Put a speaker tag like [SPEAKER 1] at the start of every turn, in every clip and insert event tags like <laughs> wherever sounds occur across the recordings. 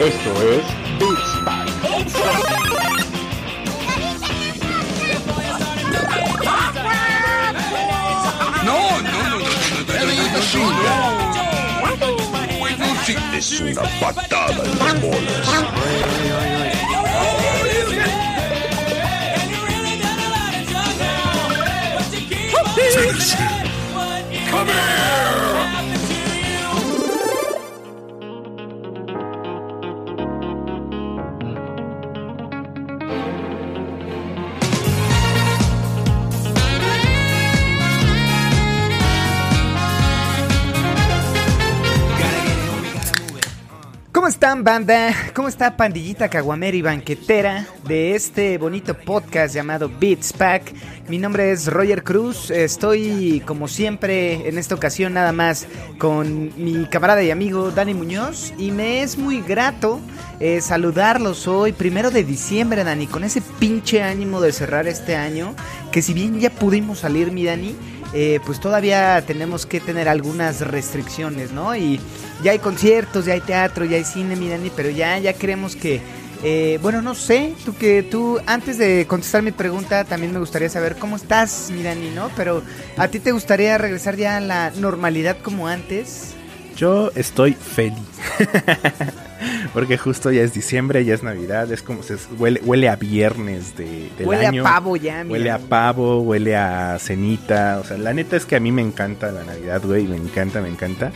[SPEAKER 1] Esto es Beats Es una patada en las bolas.
[SPEAKER 2] Felicidades. Están, banda? ¿Cómo está pandillita caguamera y banquetera de este bonito podcast llamado Beats Pack? Mi nombre es Roger Cruz. Estoy, como siempre, en esta ocasión nada más con mi camarada y amigo Dani Muñoz. Y me es muy grato eh, saludarlos hoy, primero de diciembre, Dani, con ese pinche ánimo de cerrar este año. Que si bien ya pudimos salir, mi Dani, eh, pues todavía tenemos que tener algunas restricciones, ¿no? Y ya hay conciertos, ya hay teatro, ya hay cine, mi Dani, pero ya, ya queremos que... eh, bueno, no sé, tú que tú, antes de contestar mi pregunta, también me gustaría saber cómo estás, mi Dani, ¿no? Pero ¿a ti te gustaría regresar ya a la normalidad como antes?
[SPEAKER 3] Yo estoy feliz. <laughs> Porque justo ya es diciembre, ya es Navidad, es como se huele, huele a viernes de, del
[SPEAKER 2] Huele
[SPEAKER 3] año.
[SPEAKER 2] a pavo ya, mi
[SPEAKER 3] Huele a pavo, huele a cenita. O sea, la neta es que a mí me encanta la Navidad, güey. Me encanta, me encanta.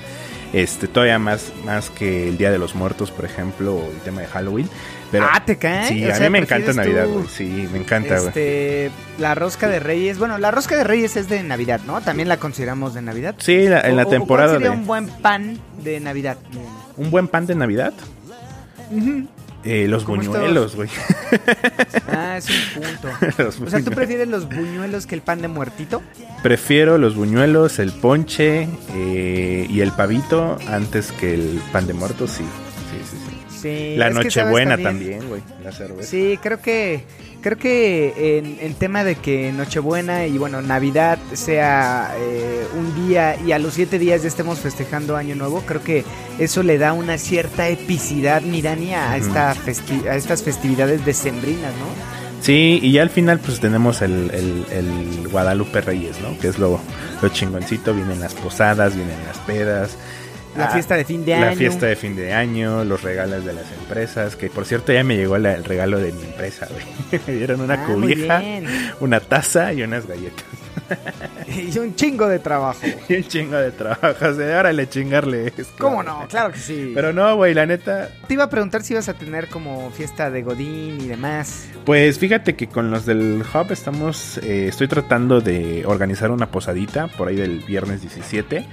[SPEAKER 3] Este, todavía más, más que el Día de los Muertos, por ejemplo, o el tema de Halloween. Pero
[SPEAKER 2] ah, te cae.
[SPEAKER 3] sí,
[SPEAKER 2] O
[SPEAKER 3] a
[SPEAKER 2] sea,
[SPEAKER 3] mí me encanta
[SPEAKER 2] ¿prefieres
[SPEAKER 3] Navidad, güey. Sí, me encanta, güey.
[SPEAKER 2] Este, la rosca de Reyes. Bueno, la rosca de Reyes es de Navidad, ¿no? También la consideramos de Navidad.
[SPEAKER 3] Sí, la- en la
[SPEAKER 2] o-
[SPEAKER 3] temporada
[SPEAKER 2] ¿cuál sería
[SPEAKER 3] de
[SPEAKER 2] un buen pan de Navidad?
[SPEAKER 3] un buen pan de Navidad. Eh, los
[SPEAKER 2] ¿Cómo
[SPEAKER 3] buñuelos, güey. <laughs>
[SPEAKER 2] Ah, es un punto. <laughs>
[SPEAKER 3] Los
[SPEAKER 2] O sea, ¿tú prefieres los buñuelos que el pan de muertito?
[SPEAKER 3] Prefiero los buñuelos, el ponche eh, y el pavito antes que el pan de muertos, sí. Sí. La
[SPEAKER 2] es que, ¿sabes
[SPEAKER 3] Nochebuena también, güey. La cerveza.
[SPEAKER 2] Sí, creo que creo que en, en tema de que Nochebuena y bueno Navidad sea eh, un día y a los siete días ya estemos festejando Año Nuevo, creo que eso le da una cierta epicidad, Mirani, a, esta festi- a estas festividades decembrinas, ¿no?
[SPEAKER 3] Sí, y ya al final pues tenemos el, el- el Guadalupe Reyes, ¿no? Que es lo, lo chingoncito. Vienen las posadas, vienen las pedas.
[SPEAKER 2] La
[SPEAKER 3] Ah,
[SPEAKER 2] fiesta de fin de
[SPEAKER 3] la
[SPEAKER 2] año.
[SPEAKER 3] fiesta de fin de año, los regalos de las empresas, que por cierto ya me llegó la- el regalo de mi empresa, güey. <laughs> me dieron una
[SPEAKER 2] Ah,
[SPEAKER 3] cobija, una taza y unas galletas. <laughs>
[SPEAKER 2] y un chingo de trabajo. <laughs>
[SPEAKER 3] Y un chingo de trabajo, o sea, órale, chingarle. es
[SPEAKER 2] ¿Cómo no? Claro que sí.
[SPEAKER 3] Pero no, güey, la neta,
[SPEAKER 2] Te iba a preguntar si ibas a tener como fiesta de Godín y demás.
[SPEAKER 3] Pues fíjate que con los del Hub estamos, eh, estoy tratando de organizar una posadita por ahí del viernes 17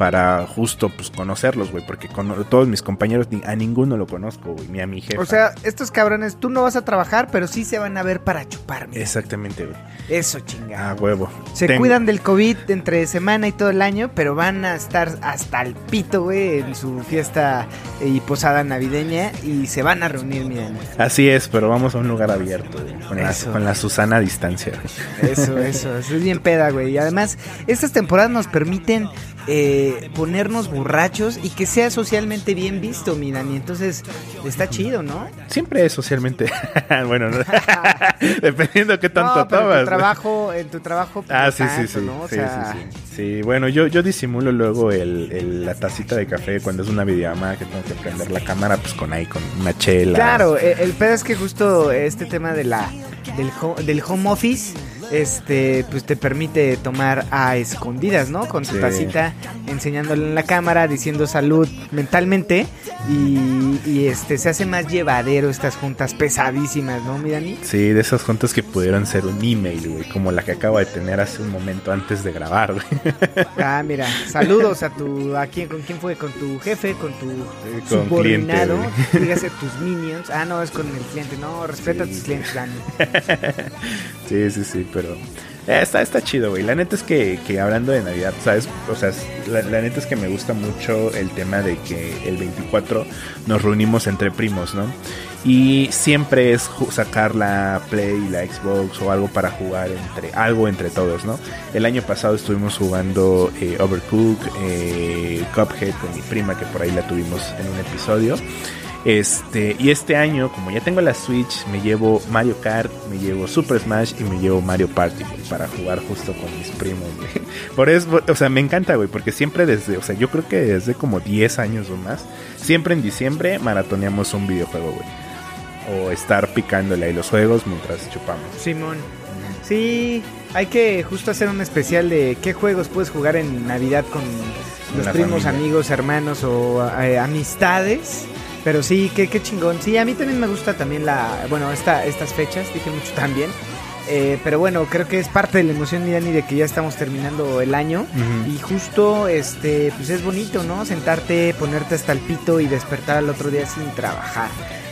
[SPEAKER 3] para justo pues conocerlos, güey, porque con todos mis compañeros ni- a ninguno lo conozco, güey, ni a mi jefa.
[SPEAKER 2] O sea, estos cabrones, tú no vas a trabajar, pero sí se van a ver para chuparme.
[SPEAKER 3] exactamente, güey.
[SPEAKER 2] Eso, chingada.
[SPEAKER 3] A huevo.
[SPEAKER 2] Se cuidan del COVID entre semana y todo el año, pero van a estar hasta el pito, güey, en su fiesta y posada navideña y se van a reunir, miren.
[SPEAKER 3] Así es, pero vamos a un lugar abierto, güey, con, la, con la Susana a distancia. güey.
[SPEAKER 2] Eso, eso, eso es bien peda, güey. Y además, estas temporadas nos permiten eh, ponernos borrachos y que sea socialmente bien visto, mi Dani. Entonces, está chido, ¿no?
[SPEAKER 3] Siempre es socialmente, <laughs> bueno, no- <laughs> dependiendo qué tanto
[SPEAKER 2] no, pero en tu trabajo, en tu trabajo, pues,
[SPEAKER 3] Ah, sí, sí,
[SPEAKER 2] tanto,
[SPEAKER 3] sí.
[SPEAKER 2] ¿no? O
[SPEAKER 3] sí,
[SPEAKER 2] sea,
[SPEAKER 3] sí, sí. Sí, bueno, yo, yo disimulo luego el, el- la tacita de café cuando es una videollamada que tengo que prender la cámara, pues con ahí, con una chela.
[SPEAKER 2] Claro, eh, el pedo es que justo este tema de la del, ho- del home office este pues te permite tomar a escondidas, ¿no? Con tu
[SPEAKER 3] Sí.
[SPEAKER 2] tacita enseñándole en la cámara, diciendo salud mentalmente y, y, este se hace más llevadero estas juntas pesadísimas, ¿no, mi Dani?
[SPEAKER 3] Sí, de esas juntas que pudieron ser un email, güey, como la que acabo de tener hace un momento antes de grabar, güey. <laughs>
[SPEAKER 2] Ah, mira, saludos a tu a quién con quién fue, con tu jefe, con tu
[SPEAKER 3] con
[SPEAKER 2] subordinado,
[SPEAKER 3] cliente,
[SPEAKER 2] dígase tus minions. Ah, no, es con el cliente. No, respeta a tus clientes, Dani. <laughs>
[SPEAKER 3] Sí, sí, sí, pero Eh, está, está chido, güey. La neta es que, que hablando de Navidad, ¿sabes? O sea, la, neta es que me gusta mucho el tema de que el 24 nos reunimos entre primos, ¿no? Y siempre es sacar la Play, la Xbox o algo para jugar entre algo entre todos, ¿no? El año pasado estuvimos jugando eh, Overcooked, eh, Cuphead con mi prima, que por ahí la tuvimos en un episodio. Este, y este año, como ya tengo la Switch, me llevo Mario Kart, me llevo Super Smash y me llevo Mario Party, güey, para jugar justo con mis primos, güey. <laughs> Por eso, o sea, me encanta, güey, porque siempre desde, o sea, yo creo que desde como 10 años o más, siempre en diciembre maratoneamos un videojuego, güey. O estar picándole ahí los juegos mientras chupamos.
[SPEAKER 2] Simón. Sí, hay que justo hacer un especial de qué juegos puedes jugar en Navidad con los primos,
[SPEAKER 3] familia.
[SPEAKER 2] amigos, hermanos o eh, amistades. Pero sí, qué, qué chingón. Sí, a mí también me gusta también la, bueno, esta, estas fechas, dije mucho también. Eh, pero bueno, creo que es parte de la emoción, mi Dani, de que ya estamos terminando el año. Y justo, este, pues es bonito, ¿no? Sentarte, ponerte hasta el pito y despertar al otro día sin trabajar.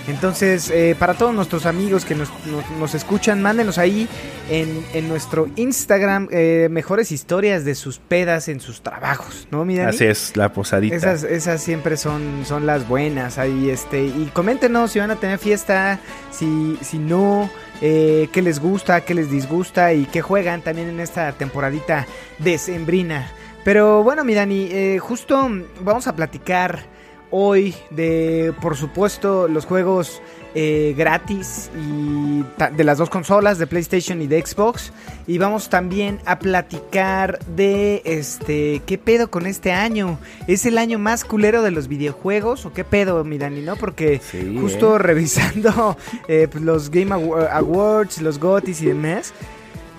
[SPEAKER 2] Entonces, eh, para todos nuestros amigos que nos, nos- nos escuchan, mándenos ahí en, en nuestro Instagram eh, mejores historias de sus pedas en sus trabajos, ¿no, mi Dani?
[SPEAKER 3] Así es, la posadita.
[SPEAKER 2] Esas, esas siempre son, son las buenas ahí, este, y coméntenos si van a tener fiesta, si, si no, eh, qué les gusta, qué les disgusta y qué juegan también en esta temporadita decembrina. Pero bueno, mi Dani, eh, justo vamos a platicar hoy de, por supuesto, los juegos eh, gratis y de las dos consolas, de PlayStation y de Xbox. Y vamos también a platicar de este, ¿qué pedo con este año? ¿Es el año más culero de los videojuegos o qué pedo, mi Dani, no? Porque
[SPEAKER 3] Sí,
[SPEAKER 2] justo
[SPEAKER 3] ¿eh?
[SPEAKER 2] revisando <laughs> eh, pues, los Game Awa- Awards, los GOTYs y demás.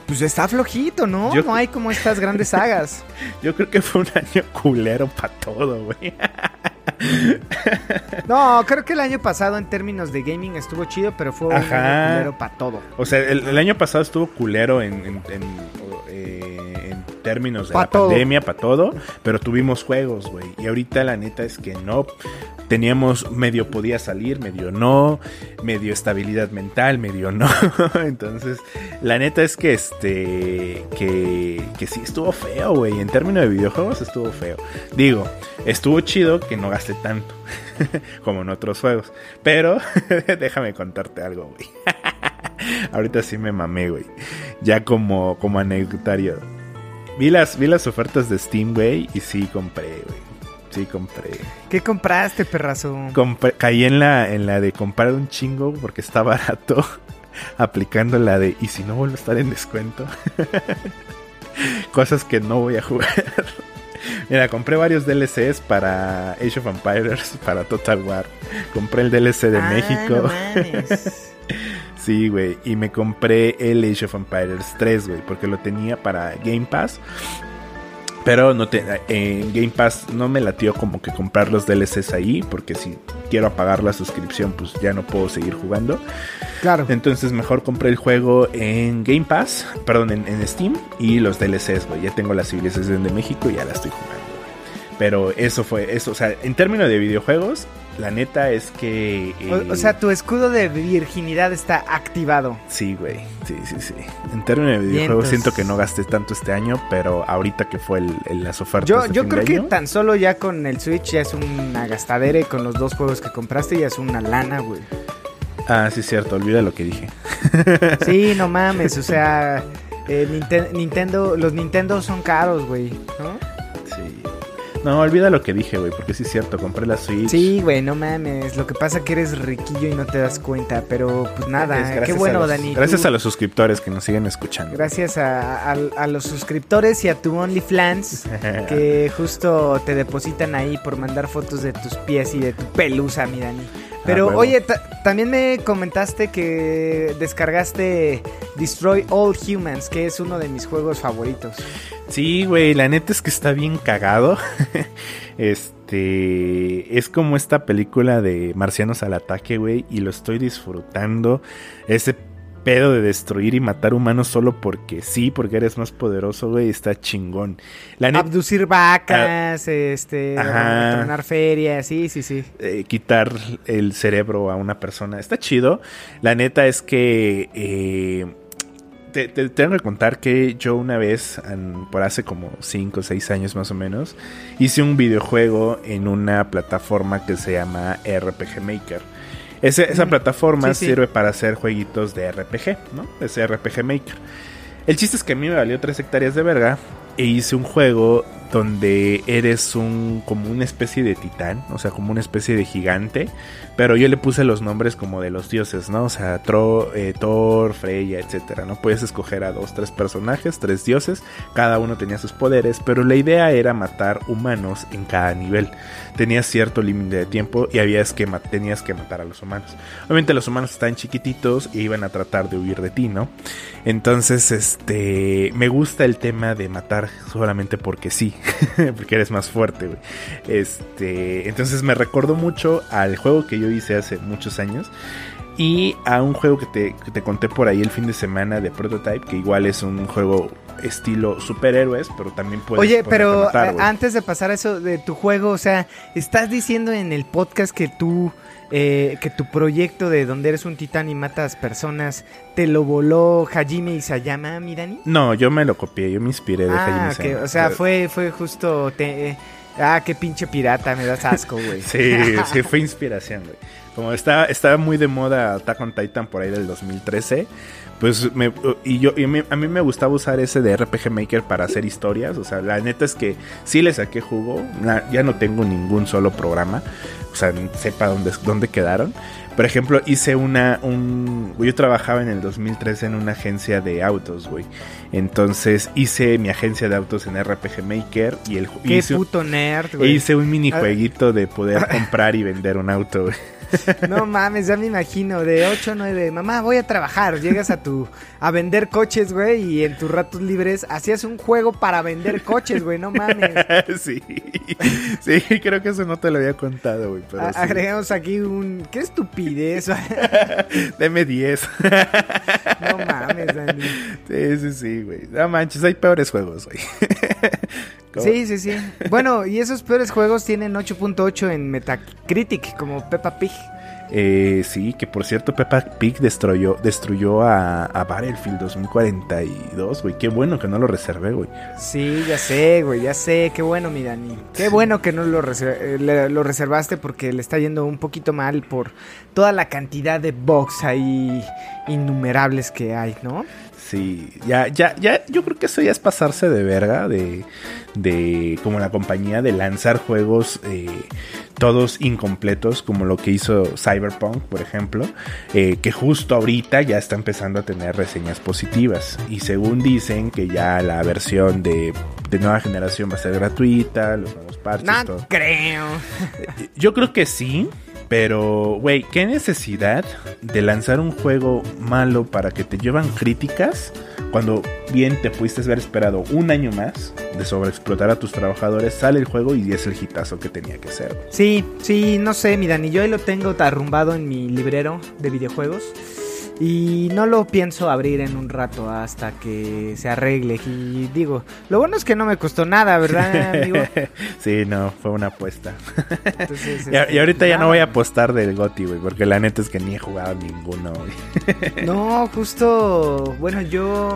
[SPEAKER 2] Pues está flojito, ¿no?
[SPEAKER 3] Yo-
[SPEAKER 2] No hay como estas grandes sagas. <laughs>
[SPEAKER 3] Yo creo que fue un año culero para todo, güey. <laughs> <laughs>
[SPEAKER 2] No, creo que el año pasado en términos de gaming estuvo chido, pero fue un año culero para todo.
[SPEAKER 3] O sea, el, el año pasado estuvo culero en, en, eh, en términos de
[SPEAKER 2] Pa'
[SPEAKER 3] la
[SPEAKER 2] todo.
[SPEAKER 3] pandemia, para todo, pero tuvimos juegos, güey. Y ahorita la neta es que no. Teníamos medio podía salir, medio no, medio estabilidad mental, medio no. <laughs> Entonces, la neta es que este que, que sí estuvo feo, güey. En términos de videojuegos estuvo feo. Digo, estuvo chido que no gasté tanto <laughs> como en otros juegos. Pero <laughs> déjame contarte algo, güey. Ahorita sí me mamé, güey. Ya como, como anecdotario. Vi las, vi las ofertas de Steam, güey, y sí compré, güey. Sí compré.
[SPEAKER 2] ¿Qué compraste, perrazo?
[SPEAKER 3] Compré- Caí en la, en la de comprar un chingo porque está barato. <laughs> Aplicando la de, ¿y si no vuelvo a estar en descuento? <laughs> Cosas que no voy a jugar. <laughs> Mira, compré varios DLCs para Age of Empires, para Total War. Compré el DLC de
[SPEAKER 2] Ah,
[SPEAKER 3] México.
[SPEAKER 2] no.
[SPEAKER 3] Sí, güey. Y me compré el Age of Empires 3, güey. Porque lo tenía para Game Pass. Pero no te, en Game Pass no me latió como que comprar los DLCs ahí. Porque si quiero apagar la suscripción, pues ya no puedo seguir jugando.
[SPEAKER 2] Claro.
[SPEAKER 3] Entonces mejor compré el juego en Game Pass. Perdón, en, en Steam. Y los DLCs, güey. Ya tengo la civilización de México y ya la estoy jugando. Pero eso fue eso. O sea, en términos de videojuegos, la neta es que... eh,
[SPEAKER 2] O, o sea, tu escudo de virginidad está activado.
[SPEAKER 3] Sí, güey. Sí, sí, sí. En términos de videojuegos siento que no gasté tanto este año, pero ahorita que fue el, el- las ofertas
[SPEAKER 2] Yo,
[SPEAKER 3] de
[SPEAKER 2] yo creo que tan solo ya con el Switch ya es una gastadera y con los dos juegos que compraste ya es una lana, güey.
[SPEAKER 3] Ah, sí, cierto. Olvida lo que dije. <laughs>
[SPEAKER 2] Sí, no <laughs> mames, o sea, eh, Ninten- Nintendo, los Nintendo son caros, güey, ¿no?
[SPEAKER 3] No, olvida lo que dije, güey, porque sí es cierto. Compré la Switch.
[SPEAKER 2] Sí, güey, no mames. Lo que pasa que eres riquillo y no te das cuenta, pero pues
[SPEAKER 3] Es
[SPEAKER 2] nada,
[SPEAKER 3] gracias
[SPEAKER 2] qué bueno,
[SPEAKER 3] los-
[SPEAKER 2] Dani.
[SPEAKER 3] Gracias
[SPEAKER 2] tú-
[SPEAKER 3] a los suscriptores que nos siguen escuchando.
[SPEAKER 2] Gracias a, a- a los suscriptores y a tu OnlyFans <laughs> que justo te depositan ahí por mandar fotos de tus pies y de tu pelusa, mi Dani. Pero oye, ta- también me comentaste que descargaste Destroy All Humans, que es uno de mis juegos favoritos.
[SPEAKER 3] Sí, güey, la neta es que está bien cagado. <laughs> este es como esta película de Marcianos al ataque, güey, y lo estoy disfrutando. Ese pedo de destruir y matar humanos solo porque sí, porque eres más poderoso, güey, está chingón. La
[SPEAKER 2] Abducir vacas, este,
[SPEAKER 3] Ajá.
[SPEAKER 2] tronar ferias, sí, sí, sí.
[SPEAKER 3] eh, quitar el cerebro a una persona está chido. La neta es que eh, te, te tengo que contar que yo una vez, por hace como 5 o 6 años más o menos, hice un videojuego en una plataforma que se llama RPG Maker. Ese- esa plataforma
[SPEAKER 2] sí, sí.
[SPEAKER 3] sirve para hacer jueguitos de RPG, ¿no? Es RPG Maker. El chiste es que a mí me valió 3 hectáreas de verga e hice un juego donde eres un como una especie de titán, o sea, como una especie de gigante, pero yo le puse los nombres como de los dioses, ¿no? O sea, Tro- eh, Thor, Freya, etcétera, ¿no? Puedes escoger a dos, tres personajes, tres dioses, cada uno tenía sus poderes, pero la idea era matar humanos en cada nivel. Tenías cierto límite de tiempo y habías que tenías que matar a los humanos. Obviamente los humanos estaban chiquititos e iban a tratar de huir de ti, ¿no? Entonces, este, me gusta el tema de matar solamente porque sí, <laughs> porque eres más fuerte, güey. Este, entonces me recordó mucho al juego que yo hice hace muchos años y a un juego que te, que te conté por ahí el fin de semana de Prototype, que igual es un juego estilo superhéroes, pero también puedes
[SPEAKER 2] Oye, pero
[SPEAKER 3] matar,
[SPEAKER 2] eh, antes de pasar a eso de tu juego, o sea, estás diciendo en el podcast que tú, eh, que tu proyecto de donde eres un titán y matas personas, te lo voló Hajime Isayama, Mirani.
[SPEAKER 3] No, yo me lo copié, yo me inspiré de
[SPEAKER 2] Ah,
[SPEAKER 3] Hajime Isayama.
[SPEAKER 2] o sea, fue, fue justo, te- eh, ah, qué pinche pirata, me das asco, güey.
[SPEAKER 3] Sí, sí, fue inspiración, güey. Como estaba, estaba muy de moda Attack Titan por ahí del 2013, pues me, y yo a mí, me gustaba usar ese de RPG Maker para hacer historias. O sea, la neta es que sí le saqué jugo. ya no tengo ningún solo programa. O sea, sepa dónde, dónde quedaron. Por ejemplo, hice una. Un, yo trabajaba en el 2013 en una agencia de autos, güey. Entonces hice mi agencia de autos en RPG Maker y el
[SPEAKER 2] Qué
[SPEAKER 3] hice,
[SPEAKER 2] puto nerd, güey.
[SPEAKER 3] hice un minijueguito de poder <laughs> comprar y vender un auto, güey.
[SPEAKER 2] No mames, ya me imagino, de 8 o 9, mamá, voy a trabajar, llegas a tu, a vender coches, güey, y en tus ratos libres hacías un juego para vender coches, güey, no mames. <laughs>
[SPEAKER 3] sí, sí, creo que eso no te lo había contado, güey. Pero
[SPEAKER 2] A-
[SPEAKER 3] sí.
[SPEAKER 2] Agregamos aquí un, qué estupidez, <laughs>
[SPEAKER 3] Deme 10.
[SPEAKER 2] no mames, Dani.
[SPEAKER 3] sí, sí, sí, güey. No manches, hay peores juegos, güey. <laughs>
[SPEAKER 2] Sí, sí, sí. Bueno, y esos peores juegos tienen 8.8 en Metacritic, como Peppa Pig.
[SPEAKER 3] Eh, sí, que por cierto, Peppa Pig destruyó, destruyó a, a Battlefield 2042, güey. Qué bueno que no lo reservé, güey.
[SPEAKER 2] Sí, ya sé, güey, ya sé. Qué bueno, mi Dani. Qué bueno que no lo, reser- eh, le- lo reservaste porque le está yendo un poquito mal por toda la cantidad de bugs ahí innumerables que hay, ¿no?
[SPEAKER 3] Sí, ya, ya, ya, yo creo que eso ya es pasarse de verga de, de como la compañía de lanzar juegos eh, todos incompletos, como lo que hizo Cyberpunk, por ejemplo, eh, que justo ahorita ya está empezando a tener reseñas positivas. Y según dicen que ya la versión de, de nueva generación va a ser gratuita, los nuevos parches,
[SPEAKER 2] No
[SPEAKER 3] todo.
[SPEAKER 2] creo.
[SPEAKER 3] Yo creo que sí, pero, güey, ¿qué necesidad de lanzar un juego malo para que te llevan críticas cuando bien te pudiste haber esperado un año más de sobreexplotar a tus trabajadores? Sale el juego y es el hitazo que tenía que ser.
[SPEAKER 2] Sí, sí, no sé, mi Dani. Yo ahí lo tengo arrumbado en mi librero de videojuegos. Y no lo pienso abrir en un rato hasta que se arregle. Y digo, lo bueno es que no me costó nada, ¿verdad, <laughs> amigo?
[SPEAKER 3] sí, no, fue una apuesta.
[SPEAKER 2] Entonces,
[SPEAKER 3] Y,
[SPEAKER 2] este,
[SPEAKER 3] ahorita ya no voy a apostar del GOTI, güey, porque la neta es que ni he jugado ninguno, güey.
[SPEAKER 2] No, justo, bueno, yo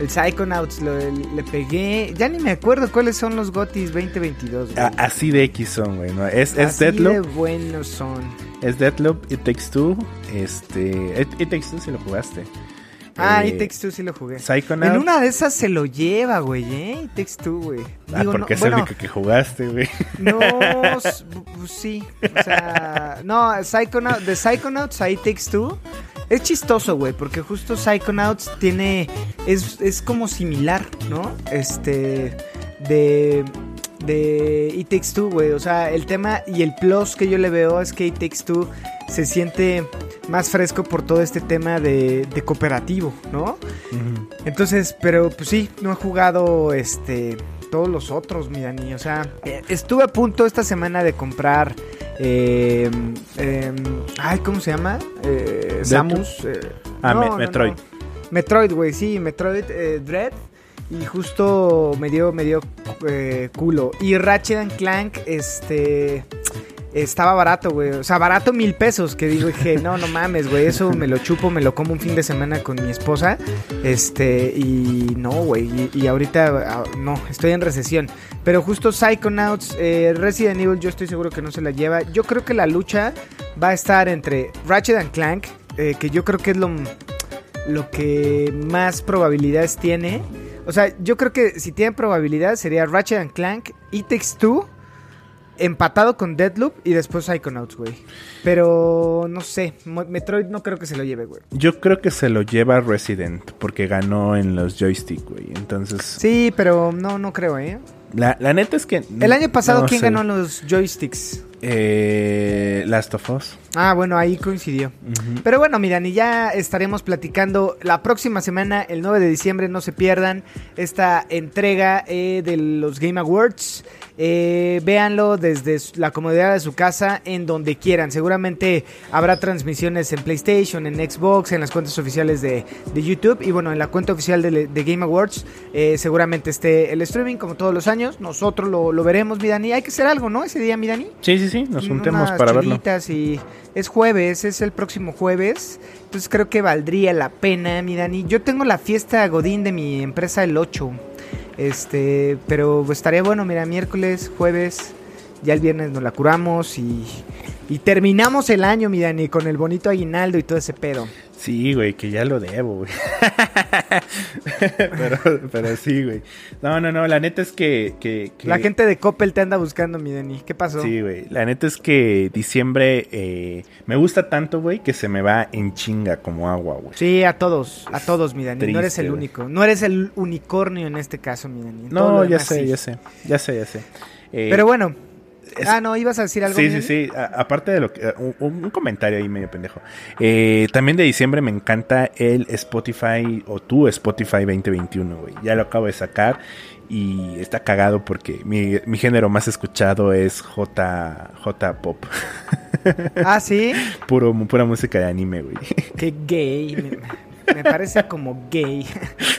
[SPEAKER 2] el Psychonauts lo, le pegué, ya ni me acuerdo cuáles son los GOTIS 2022. güey.
[SPEAKER 3] Así de X son, güey, ¿no? Es, es
[SPEAKER 2] Así de
[SPEAKER 3] Deathloop,
[SPEAKER 2] buenos son.
[SPEAKER 3] es Deathloop, It Takes Two, este... It, It Takes Two si lo jugaste.
[SPEAKER 2] Ah,
[SPEAKER 3] Eh,
[SPEAKER 2] It Takes Two sí lo jugué.
[SPEAKER 3] Psychonauts.
[SPEAKER 2] En una de esas se lo lleva, güey, ¿eh? It Takes Two, güey.
[SPEAKER 3] Ah,
[SPEAKER 2] Digo,
[SPEAKER 3] porque
[SPEAKER 2] no,
[SPEAKER 3] es el
[SPEAKER 2] bueno,
[SPEAKER 3] único que jugaste, güey.
[SPEAKER 2] no, <laughs> s- bu- sí, o sea, no, Psychonauts, de Psychonauts a It Takes Two es chistoso, güey, porque justo Psychonauts tiene, es, es como similar, ¿no? Este, de, de It Takes Two, güey, o sea, el tema y el plus que yo le veo es que It Takes Two se siente más fresco por todo este tema de, de cooperativo, ¿no? Entonces, pero pues sí, no he jugado este todos los otros, mi Dani. O sea, eh, estuve a punto esta semana de comprar. eh, em, ay, ¿cómo se llama? Eh, Samus. eh,
[SPEAKER 3] Ah,
[SPEAKER 2] no,
[SPEAKER 3] Me-
[SPEAKER 2] no,
[SPEAKER 3] Metroid.
[SPEAKER 2] no. Metroid, güey, sí, Metroid eh, Dread. Y justo me dio, me dio eh, culo. Y Ratchet and Clank, este. Estaba barato, güey. O sea, barato mil pesos. Que digo, dije, no, no mames, güey. Eso me lo chupo, me lo como un fin de semana con mi esposa. Este, y no, güey. Y, ahorita, ah, no, estoy en recesión. Pero justo Psychonauts, eh, Resident Evil, yo estoy seguro que no se la lleva. Yo creo que la lucha va a estar entre Ratchet and Clank, eh, que yo creo que es lo, lo que más probabilidades tiene. O sea, yo creo que si tiene probabilidad sería Ratchet and Clank, It Takes Two empatado con Deadloop y después Psychonauts, güey. Pero no sé, Metroid no creo que se lo lleve, güey.
[SPEAKER 3] Yo creo que se lo lleva Resident porque ganó en los joystick, güey. Entonces.
[SPEAKER 2] Sí, pero no, no creo, ¿eh?
[SPEAKER 3] La, neta es que.
[SPEAKER 2] El año pasado, ¿quién ganó los joysticks?
[SPEAKER 3] Eh, Last of Us.
[SPEAKER 2] Ah, bueno, ahí coincidió. Pero bueno, miran, y ya estaremos platicando la próxima semana, el 9 de diciembre, no se pierdan esta entrega eh, de los Game Awards. Eh, véanlo desde la comodidad de su casa, en donde quieran. Seguramente habrá transmisiones en PlayStation, en Xbox, en las cuentas oficiales de, YouTube. Y bueno, en la cuenta oficial de, Game Awards, eh, seguramente esté el streaming, como todos los años. Nosotros lo, veremos, mi Dani. Hay que hacer algo, ¿no? Ese día, mi Dani.
[SPEAKER 3] Sí, sí, sí. Nos juntemos para verlo.
[SPEAKER 2] Y es jueves, es el próximo jueves. Entonces creo que valdría la pena, mi Dani. Yo tengo la fiesta Godín de mi empresa el 8. Este, pero estaría bueno, mira, miércoles, jueves, ya el viernes nos la curamos y, y terminamos el año, mi Dani, con el bonito aguinaldo y todo ese pedo.
[SPEAKER 3] Sí, güey, que ya lo debo, güey. <laughs> pero, sí, güey. No, no, no, la neta es que,
[SPEAKER 2] La gente de Coppel te anda buscando, mi Dani. ¿Qué pasó?
[SPEAKER 3] Sí, güey. La neta es que diciembre eh, me gusta tanto, güey, que se me va en chinga como agua, güey.
[SPEAKER 2] Sí, a todos, a todos, mi Dani. no eres el único. No eres el unicornio en este caso, mi Dani.
[SPEAKER 3] no, ya sé, ya sé, ya sé, ya sé.
[SPEAKER 2] pero bueno, Ah, no, ibas a decir algo.
[SPEAKER 3] Sí, sí, sí. aparte de lo que. Un, comentario ahí medio pendejo. Eh, también de diciembre me encanta el Spotify o tu Spotify 2021, güey. Ya lo acabo de sacar y está cagado porque mi, género más escuchado es J, J pop.
[SPEAKER 2] Ah, sí. <laughs>
[SPEAKER 3] Puro, pura música de anime, güey.
[SPEAKER 2] Qué gay. <laughs> Me parece como gay. <laughs>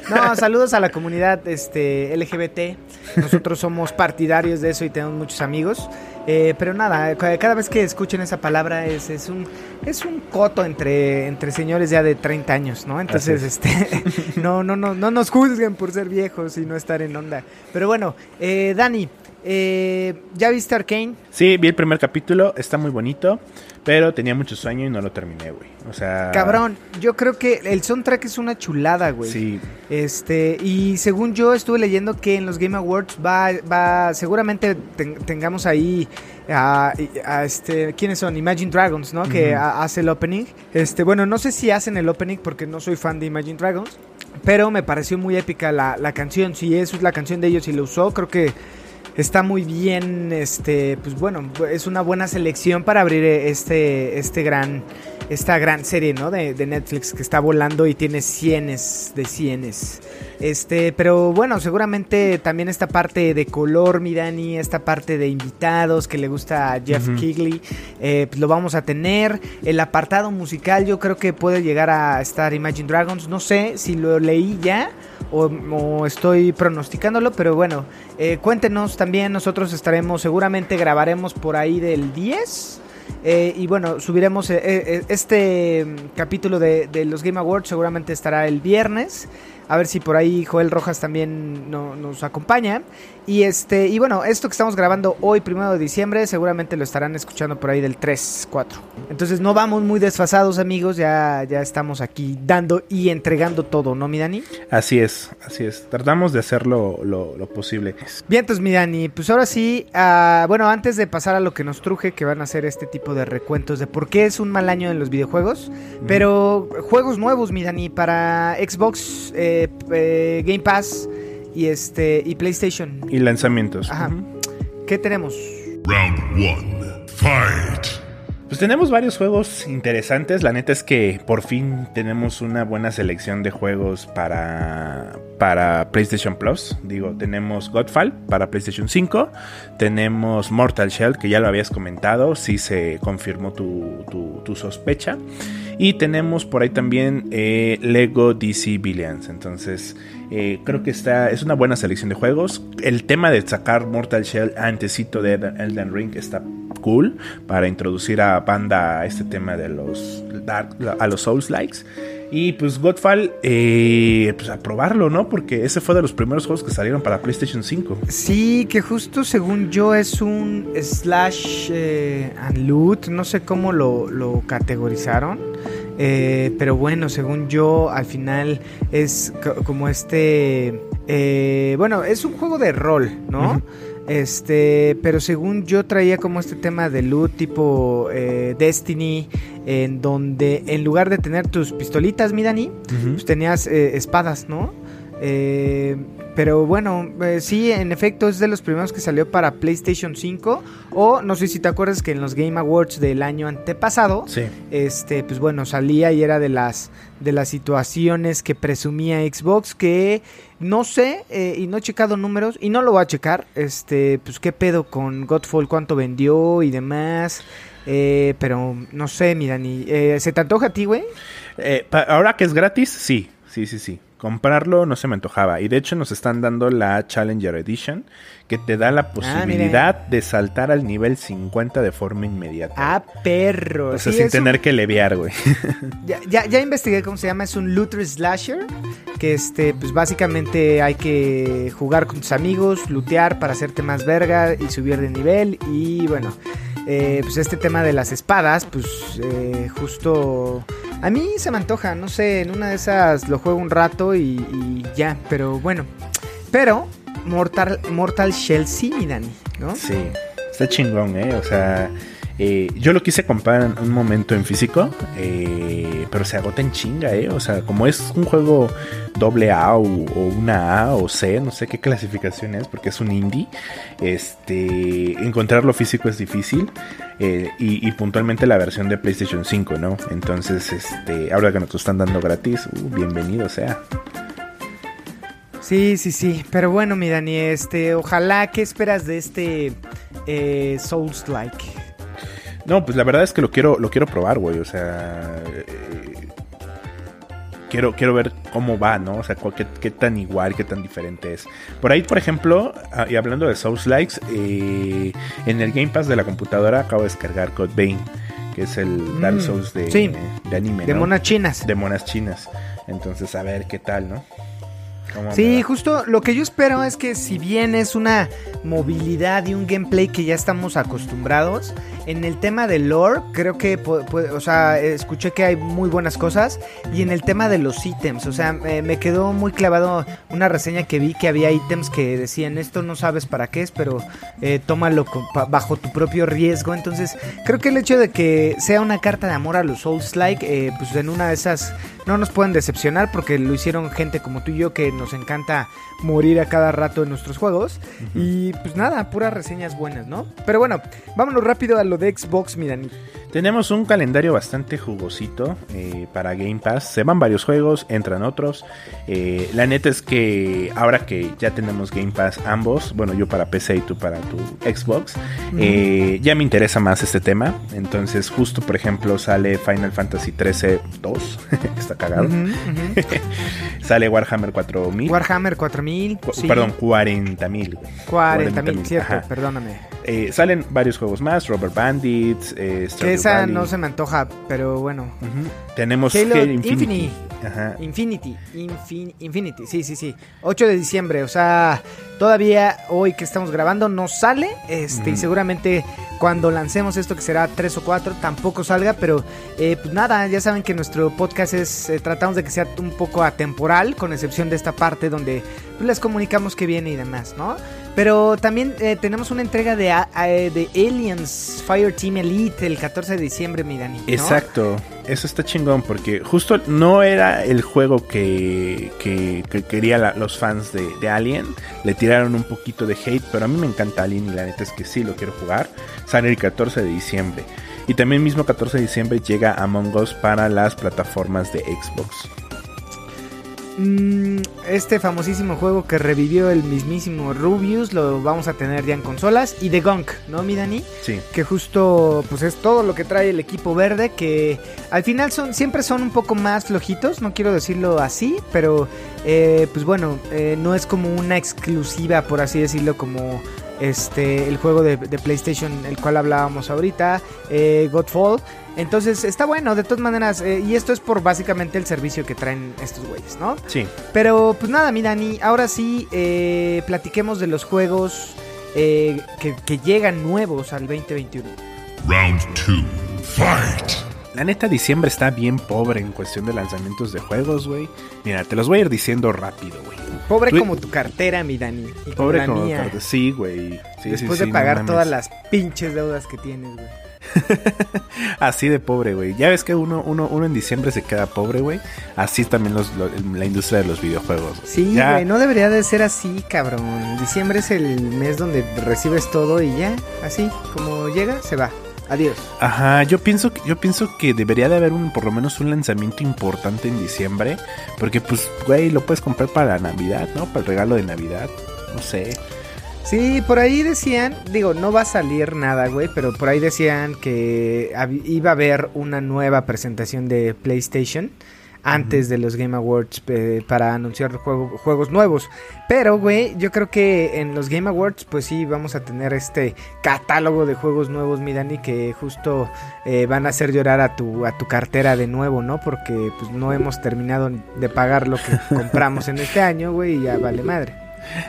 [SPEAKER 2] No, saludos a la comunidad este, LGBT. Nosotros somos partidarios de eso y tenemos muchos amigos. Eh, pero nada, cada vez que escuchen esa palabra es, es un es un coto entre, entre señores ya de 30 años, ¿no? Entonces, este <laughs> no, no, no, no nos juzguen por ser viejos y no estar en onda. Pero bueno, eh, Dani, eh, ¿Ya viste Arkane?
[SPEAKER 3] Sí, vi el primer capítulo, está muy bonito, pero tenía mucho sueño y no lo terminé, güey. O sea.
[SPEAKER 2] Cabrón, yo creo que el soundtrack es una chulada, güey.
[SPEAKER 3] Sí.
[SPEAKER 2] Este, y según yo estuve leyendo que en los Game Awards va, va seguramente tengamos ahí a, este, ¿quiénes son? Imagine Dragons, ¿no? Que hace el opening. Este, bueno, no sé si hacen el opening porque no soy fan de Imagine Dragons, pero me pareció muy épica la, la canción. Si eso es la canción de ellos y lo usó, creo que está muy bien, este, pues bueno, es una buena selección para abrir este, este gran, esta gran serie, ¿no? De, Netflix que está volando y tiene cienes de cienes. Este, pero bueno, seguramente también esta parte de color, mi Dani, esta parte de invitados que le gusta a Jeff Kigley, eh, pues lo vamos a tener. El apartado musical yo creo que puede llegar a estar Imagine Dragons, no sé si lo leí ya o, estoy pronosticándolo, pero bueno, eh, cuéntenos también, nosotros estaremos, seguramente grabaremos por ahí del 10. Eh, y bueno, subiremos eh, este capítulo de, de, los Game Awards, seguramente estará el viernes. A ver si por ahí Joel Rojas también nos acompaña. Y este, y bueno, esto que estamos grabando hoy, primero de diciembre, seguramente lo estarán escuchando por ahí del 3, 4. Entonces no vamos muy desfasados, amigos. Ya, ya estamos aquí dando y entregando todo, ¿no, mi Dani?
[SPEAKER 3] Así es, así es. Tratamos de hacerlo lo, posible.
[SPEAKER 2] Bien, entonces, mi Dani, pues ahora sí, uh, bueno, antes de pasar a lo que nos truje, que van a ser este tipo de recuentos de por qué es un mal año en los videojuegos, pero juegos nuevos, mi Dani, para Xbox. Eh, eh, Game Pass y este y PlayStation.
[SPEAKER 3] Y lanzamientos.
[SPEAKER 2] Ajá. ¿Qué tenemos?
[SPEAKER 1] Round 1. Fight.
[SPEAKER 3] Pues tenemos varios juegos interesantes. La neta es que por fin tenemos una buena selección de juegos para, para PlayStation Plus. Digo, tenemos Godfall para PlayStation 5. Tenemos Mortal Shell, que ya lo habías comentado. Si se confirmó tu, tu sospecha. Y tenemos por ahí también eh, Lego DC Billions. Entonces, eh, creo que está, es una buena selección de juegos. El tema de sacar Mortal Shell antesito de Elden Ring está cool para introducir a banda a este tema de los Dark, a los Souls likes. Y pues Godfall, eh, pues a probarlo, ¿no? Porque ese fue de los primeros juegos que salieron para PlayStation 5.
[SPEAKER 2] Sí, que justo según yo es un slash eh, and loot, no sé cómo lo, lo categorizaron. Eh, pero bueno, según yo, al final es co- como este. eh, bueno, es un juego de rol, ¿no? Este, pero según yo traía como este tema de loot tipo eh, Destiny, en donde en lugar de tener tus pistolitas, mi Dani, pues tenías eh, espadas, ¿no? Eh, pero bueno, eh, sí, en efecto es de los primeros que salió para PlayStation 5. O no sé si te acuerdas que en los Game Awards del año antepasado,
[SPEAKER 3] Sí.
[SPEAKER 2] este, pues bueno, salía y era de las de las situaciones que presumía Xbox que no sé eh, y no he checado números y no lo voy a checar, este, pues qué pedo con Godfall, cuánto vendió y demás. Eh, pero no sé, mira, ni eh, ¿se te antoja a ti, güey?
[SPEAKER 3] Eh, ahora que es gratis, sí, sí, sí, sí. Comprarlo no se me antojaba. Y de hecho nos están dando la Challenger Edition, que te da la posibilidad de saltar al nivel 50 de forma inmediata.
[SPEAKER 2] Ah, perro.
[SPEAKER 3] o sea,
[SPEAKER 2] Sí,
[SPEAKER 3] sin
[SPEAKER 2] un-
[SPEAKER 3] tener que leviar, güey. <laughs>
[SPEAKER 2] Ya, ya, ya investigué cómo se llama, es un looter slasher, que este, pues básicamente hay que jugar con tus amigos, lootear para hacerte más verga y subir de nivel y bueno, eh, pues este tema de las espadas, pues eh, justo a mí se me antoja, no sé, en una de esas lo juego un rato y, ya, pero bueno, pero Mortal, Mortal Shell sí, mi Dani, ¿no?
[SPEAKER 3] Sí, está chingón, ¿eh? O sea, eh, yo lo quise comprar en un momento en físico, eh, pero se agota en chinga, ¿eh? O sea, como es un juego doble A o, una A o C, no sé qué clasificación es, porque es un indie, este, encontrarlo físico es difícil. eh, y, puntualmente la versión de PlayStation 5, ¿no? Entonces, este, ahora que nos están dando gratis, uh, bienvenido sea.
[SPEAKER 2] Sí, sí, sí. Pero bueno, mi Dani, este, ojalá, ¿qué esperas de este eh, Souls Like?
[SPEAKER 3] No, pues la verdad es que lo quiero, lo quiero probar, güey. O sea, eh, quiero, quiero ver cómo va, ¿no? O sea, qué, qué tan igual, qué tan diferente es. Por ahí, por ejemplo, ah, y hablando de Souls Likes, eh, en el Game Pass de la computadora acabo de descargar Code Vein, que es el Dark
[SPEAKER 2] Mm,
[SPEAKER 3] Souls de,
[SPEAKER 2] sí.
[SPEAKER 3] de anime,
[SPEAKER 2] De
[SPEAKER 3] ¿no?
[SPEAKER 2] monas chinas.
[SPEAKER 3] De monas chinas. Entonces, a ver qué tal, ¿no? ¿Cómo me
[SPEAKER 2] Sí, justo lo que yo espero es que si bien es una movilidad y un gameplay que ya estamos acostumbrados, en el tema de lore creo que, o sea, escuché que hay muy buenas cosas y en el tema de los ítems, o sea, me quedó muy clavado una reseña que vi que había ítems que decían esto no sabes para qué es, pero eh, tómalo con- bajo tu propio riesgo, entonces creo que el hecho de que sea una carta de amor a los Souls-like, eh, pues en una de esas no nos pueden decepcionar porque lo hicieron gente como tú y yo que nos encanta morir a cada rato en nuestros juegos. Y pues nada, puras reseñas buenas, ¿no? Pero bueno, vámonos rápido a lo de Xbox, miran.
[SPEAKER 3] Tenemos un calendario bastante jugosito eh, para Game Pass. Se van varios juegos, entran otros. Eh, la neta es que ahora que ya tenemos Game Pass ambos, bueno, yo para PC y tú para tu Xbox, eh, ya me interesa más este tema. Entonces, justo por ejemplo, sale Final Fantasy 13 2, <laughs> está cagado. <laughs> sale Warhammer 4000.
[SPEAKER 2] Warhammer 4000.
[SPEAKER 3] Cu-
[SPEAKER 2] sí.
[SPEAKER 3] Perdón, 40.000.
[SPEAKER 2] 40.000, cierto,
[SPEAKER 3] Ajá.
[SPEAKER 2] perdóname.
[SPEAKER 3] Eh, salen varios juegos más, Rubber Bandits, eh,
[SPEAKER 2] Que esa
[SPEAKER 3] Valley.
[SPEAKER 2] no se me antoja, pero bueno.
[SPEAKER 3] Tenemos
[SPEAKER 2] Halo
[SPEAKER 3] Halo Infinity.
[SPEAKER 2] Infinity.
[SPEAKER 3] Ajá.
[SPEAKER 2] Infinity, Infin- Infinity, sí, sí, sí. 8 de diciembre, o sea, todavía hoy que estamos grabando no sale, este, y seguramente cuando lancemos esto que será 3 o 4 tampoco salga, pero eh, pues nada, ya saben que nuestro podcast es, eh, tratamos de que sea un poco atemporal, con excepción de esta parte donde pues, les comunicamos que viene y demás, ¿no? Pero también eh, tenemos una entrega de, a- de Aliens Fireteam Elite el 14 de diciembre, mi Dani.
[SPEAKER 3] Exacto, eso está chingón porque justo no era el juego que, que, que querían los fans de, de Alien, le tiraron un poquito de hate, pero a mí me encanta Alien y la neta es que sí lo quiero jugar. Sale el 14 de diciembre y también mismo 14 de diciembre llega Among Us para las plataformas de Xbox.
[SPEAKER 2] Mm, este famosísimo juego que revivió el mismísimo Rubius lo vamos a tener ya en consolas y The Gunk, ¿no, mi Dani?
[SPEAKER 3] Sí,
[SPEAKER 2] Que justo pues es todo lo que trae el equipo verde que al final son siempre son un poco más flojitos, no quiero decirlo así, pero eh, pues bueno, eh, no es como una exclusiva por así decirlo como este, el juego de, de PlayStation, el cual hablábamos ahorita, eh, Godfall. Entonces está bueno, de todas maneras, eh, y esto es por básicamente el servicio que traen estos güeyes, ¿no?
[SPEAKER 3] Sí.
[SPEAKER 2] Pero pues nada, mi Dani, ahora sí, eh, platiquemos de los juegos eh, que, que llegan nuevos al 2021.
[SPEAKER 1] Round two. Fight.
[SPEAKER 3] La neta, diciembre está bien pobre en cuestión de lanzamientos de juegos, güey. Mira, te los voy a ir diciendo rápido, güey.
[SPEAKER 2] Pobre
[SPEAKER 3] Tú-
[SPEAKER 2] como tu cartera, mi Dani. Y
[SPEAKER 3] Pobre
[SPEAKER 2] la
[SPEAKER 3] como
[SPEAKER 2] mía.
[SPEAKER 3] carta- Sí, güey. Sí,
[SPEAKER 2] Después
[SPEAKER 3] sí,
[SPEAKER 2] de
[SPEAKER 3] sí,
[SPEAKER 2] pagar
[SPEAKER 3] no
[SPEAKER 2] todas las pinches deudas que tienes, güey. <laughs>
[SPEAKER 3] Así de pobre, güey. Ya ves que uno, uno, uno en diciembre se queda pobre, güey. Así también los, lo- la industria de los videojuegos.
[SPEAKER 2] Sí, güey, no debería de ser así, cabrón. Diciembre es el mes donde recibes todo y ya, así, como llega, se va. Adiós.
[SPEAKER 3] Ajá, yo pienso, que- yo pienso que debería de haber un, por lo menos un lanzamiento importante en diciembre. Porque, pues, güey, lo puedes comprar para Navidad, ¿no? Para el regalo de Navidad. No sé.
[SPEAKER 2] Sí, por ahí decían, digo, no va a salir nada, güey, pero por ahí decían que iba a haber una nueva presentación de PlayStation antes de los Game Awards eh, para anunciar juego- juegos nuevos. Pero, güey, yo creo que en los Game Awards, pues sí, vamos a tener este catálogo de juegos nuevos, mi Dani, que justo eh, van a hacer llorar a tu, a tu cartera de nuevo, ¿no? Porque pues no hemos terminado de pagar lo que <laughs> compramos en este año, güey, y ya vale madre.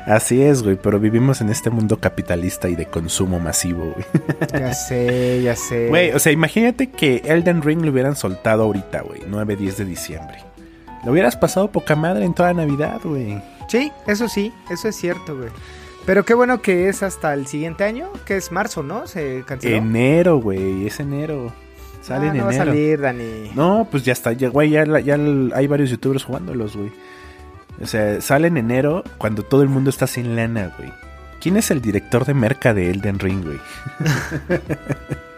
[SPEAKER 3] Así es, güey, pero vivimos en este mundo capitalista y de consumo masivo, güey.
[SPEAKER 2] Ya sé, ya sé.
[SPEAKER 3] Güey, o sea, imagínate que Elden Ring lo hubieran soltado ahorita, güey, 9, 10 de diciembre. Lo hubieras pasado poca madre en toda Navidad, güey.
[SPEAKER 2] Sí, eso sí, eso es cierto, güey. Pero qué bueno que es hasta el siguiente año, que es marzo, ¿no? Se canceló.
[SPEAKER 3] Enero, güey, es enero. Sale
[SPEAKER 2] Ah,
[SPEAKER 3] en
[SPEAKER 2] no va a
[SPEAKER 3] enero.
[SPEAKER 2] salir, Dani.
[SPEAKER 3] No, pues ya está, ya, güey, ya, ya hay varios youtubers jugándolos, güey. O sea, sale en enero cuando todo el mundo está sin lana, güey. ¿Quién es el director de merca de Elden Ring, güey? <laughs>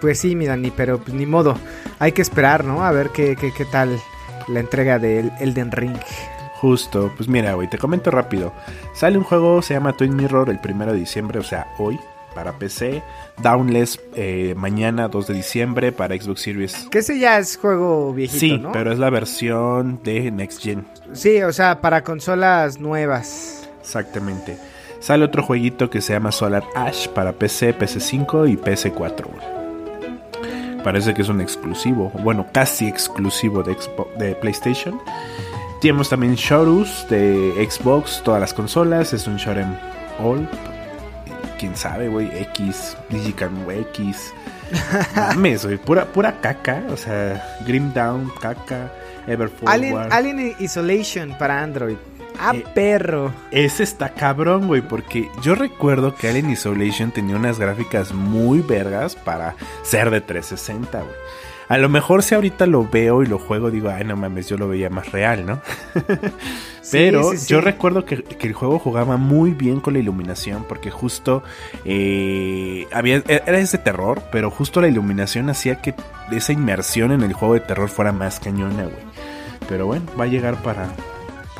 [SPEAKER 2] Pues sí, mi Dani, pero pues ni modo. Hay que esperar, ¿no? A ver qué, qué, qué tal la entrega de El- Elden Ring.
[SPEAKER 3] Justo, pues mira, güey, te comento rápido. Sale un juego, se llama Twin Mirror el primero de diciembre, o sea, hoy, para PC. Downless eh, mañana, 2 de diciembre, para Xbox Series.
[SPEAKER 2] Que ese ya es juego viejito,
[SPEAKER 3] Sí,
[SPEAKER 2] ¿no?
[SPEAKER 3] pero es la versión de Next Gen.
[SPEAKER 2] Sí, o sea, para consolas nuevas.
[SPEAKER 3] Exactamente. Sale otro jueguito que se llama Solar Ash para PC, PC5 y PS4. güey. Parece que es un exclusivo, bueno, casi exclusivo de, de PlayStation. Tenemos también Shorus de Xbox, todas las consolas. Es un Shotem All. Quién sabe, güey. X, Digicam X. Mames, güey. Pura, pura caca. O sea, Grim Down, caca. Ever
[SPEAKER 2] Alien. Alien Isolation para Android. Ah,
[SPEAKER 3] Eh,
[SPEAKER 2] perro.
[SPEAKER 3] Ese está cabrón, güey, porque yo recuerdo que Alien Isolation tenía unas gráficas muy vergas para ser de 360, güey. A lo mejor si ahorita lo veo y lo juego, digo, ay, no mames, yo lo veía más real, ¿no? <laughs> Pero
[SPEAKER 2] sí, sí.
[SPEAKER 3] yo recuerdo que, que el juego jugaba muy bien con la iluminación, porque justo eh, había, era ese terror, pero justo la iluminación hacía que esa inmersión en el juego de terror fuera más cañona, güey. Pero bueno, va a llegar para...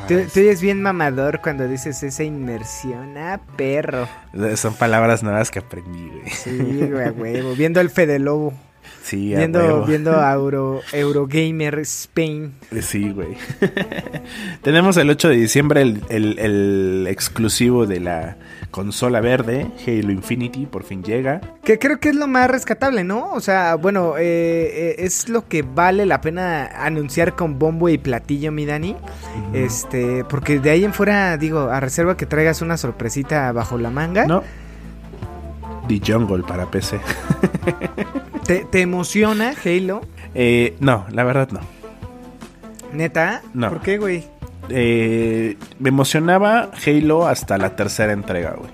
[SPEAKER 2] Tú, tú eres bien mamador cuando dices esa inmersión. Ah, perro.
[SPEAKER 3] Son palabras nuevas que aprendí, güey.
[SPEAKER 2] Sí, güey, a huevo. Viendo el Fede Lobo.
[SPEAKER 3] Sí, a
[SPEAKER 2] Viendo, viendo a <laughs> Euro, Eurogamer Spain.
[SPEAKER 3] Sí, güey. <laughs> Tenemos el 8 de diciembre el, el- el exclusivo de la consola verde, Halo Infinity, por fin llega.
[SPEAKER 2] Que creo que es lo más rescatable, ¿no? O sea, bueno, eh, eh, es lo que vale la pena anunciar con bombo y platillo, mi Dani. Este, porque de ahí en fuera, digo, a reserva que traigas una sorpresita bajo la manga.
[SPEAKER 3] No. The Jungle para PC. <laughs>
[SPEAKER 2] ¿Te, te emociona Halo?
[SPEAKER 3] Eh, no, la verdad no.
[SPEAKER 2] ¿Neta?
[SPEAKER 3] No.
[SPEAKER 2] ¿Por qué, güey?
[SPEAKER 3] Eh, me emocionaba Halo hasta la tercera entrega, güey.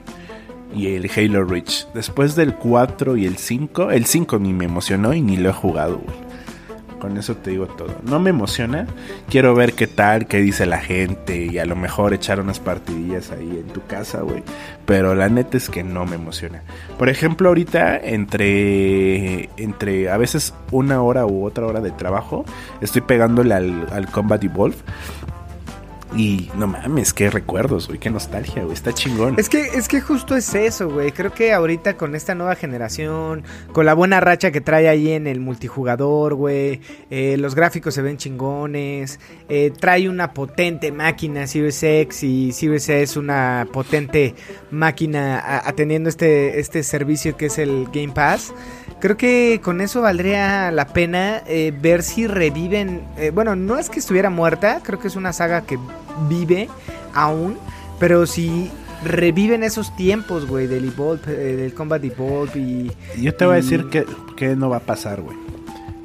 [SPEAKER 3] Y el Halo Reach. Después del 4 y el 5, el 5 ni me emocionó y ni lo he jugado, güey. Con eso te digo todo. No me emociona. Quiero ver qué tal, qué dice la gente. Y a lo mejor echar unas partidillas ahí en tu casa, güey. Pero la neta es que no me emociona. Por ejemplo, ahorita entre, entre a veces una hora u otra hora de trabajo, estoy pegándole al, al Combat Evolve. Y no mames, qué recuerdos, güey, qué nostalgia, güey, está chingón.
[SPEAKER 2] Es que, es que justo es eso, güey. Creo que ahorita con esta nueva generación, con la buena racha que trae ahí en el multijugador, güey, eh, los gráficos se ven chingones, eh, trae una potente máquina Series X y Series S es una potente máquina atendiendo este, este servicio que es el Game Pass. Creo que con eso valdría la pena eh, ver si reviven. eh, bueno, no es que estuviera muerta, creo que es una saga que vive aún. Pero si reviven esos tiempos, güey, del Evolve, eh, del Combat Evolve y.
[SPEAKER 3] Yo te voy a decir que, que no va a pasar, güey.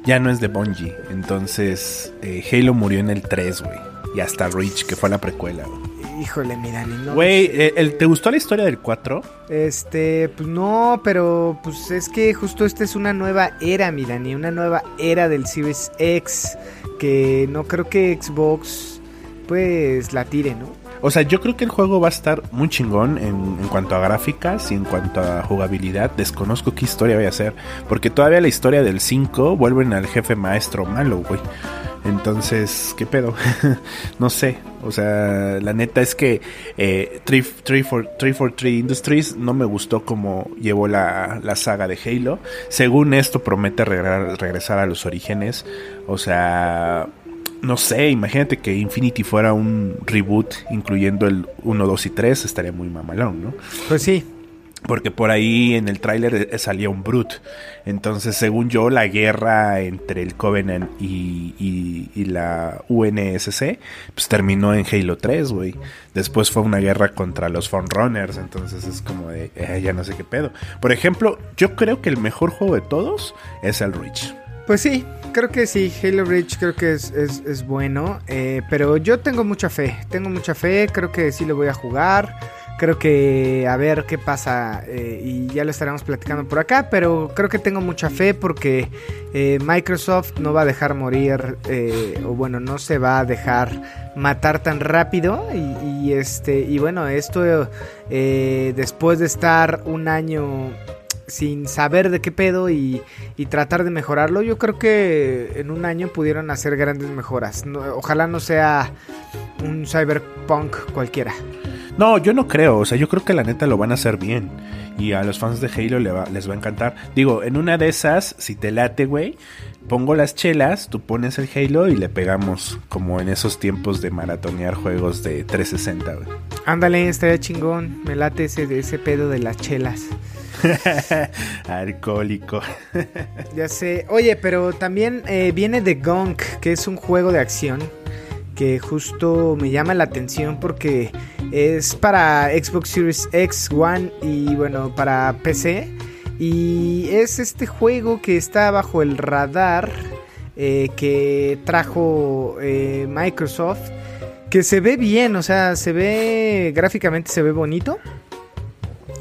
[SPEAKER 3] Ya no es de Bungie. Entonces, eh, Halo murió en el 3, güey. Y hasta Reach, que fue la precuela, güey.
[SPEAKER 2] Híjole, mira, ni no.
[SPEAKER 3] Güey, eh, ¿te gustó la historia del 4?
[SPEAKER 2] Este, pues no, pero pues es que justo esta es una nueva era, Milani, una nueva era del Series X que no creo que Xbox pues la tire, ¿no?
[SPEAKER 3] O sea, yo creo que el juego va a estar muy chingón en, en cuanto a gráficas y en cuanto a jugabilidad. Desconozco qué historia vaya a ser. Porque todavía la historia del 5 vuelven al jefe maestro malo, güey. Entonces, ¿qué pedo? <laughs> no sé. O sea, la neta es que eh, 343 Industries no me gustó como llevó la, la saga de Halo. Según esto, promete regresar, regresar a los orígenes. O sea, no sé, imagínate que Infinity fuera un reboot incluyendo el 1, 2 y 3, estaría muy mamalón, ¿no?
[SPEAKER 2] Pues sí.
[SPEAKER 3] Porque por ahí en el tráiler eh, salía un Brute. Entonces, según yo, la guerra entre el Covenant y, y- y la UNSC, pues terminó en Halo 3, güey. Después fue una guerra contra los Frontrunners. Entonces es como de, eh, ya no sé qué pedo. Por ejemplo, yo creo que el mejor juego de todos es el Reach.
[SPEAKER 2] Pues sí, creo que sí, Halo Reach creo que es, es- es bueno, eh, pero yo tengo mucha fe, tengo mucha fe, creo que sí lo voy a jugar, creo que a ver qué pasa eh, y ya lo estaremos platicando por acá, pero creo que tengo mucha fe porque eh, Microsoft no va a dejar morir, eh, o bueno, no se va a dejar matar tan rápido y, y, este y bueno, esto después de estar un año sin saber de qué pedo y, tratar de mejorarlo. Yo creo que en un año pudieron hacer grandes mejoras. No- ojalá no sea un cyberpunk cualquiera.
[SPEAKER 3] No, yo no creo. O sea, yo creo que la neta lo van a hacer bien. Y a los fans de Halo le va- les va a encantar. Digo, en una de esas, si te late, güey, pongo las chelas, tú pones el Halo y le pegamos. Como en esos tiempos de maratonear juegos de 360, güey.
[SPEAKER 2] Ándale, estaría chingón. Me late ese, ese pedo de las chelas. <laughs>
[SPEAKER 3] Alcohólico. <laughs>
[SPEAKER 2] Ya sé. Oye, pero también eh, viene The Gunk, que es un juego de acción que justo me llama la atención porque es para Xbox Series X, One y bueno, para PC. Y es este juego que está bajo el radar eh, que trajo eh, Microsoft. Que se ve bien, o sea, se ve gráficamente, se ve bonito.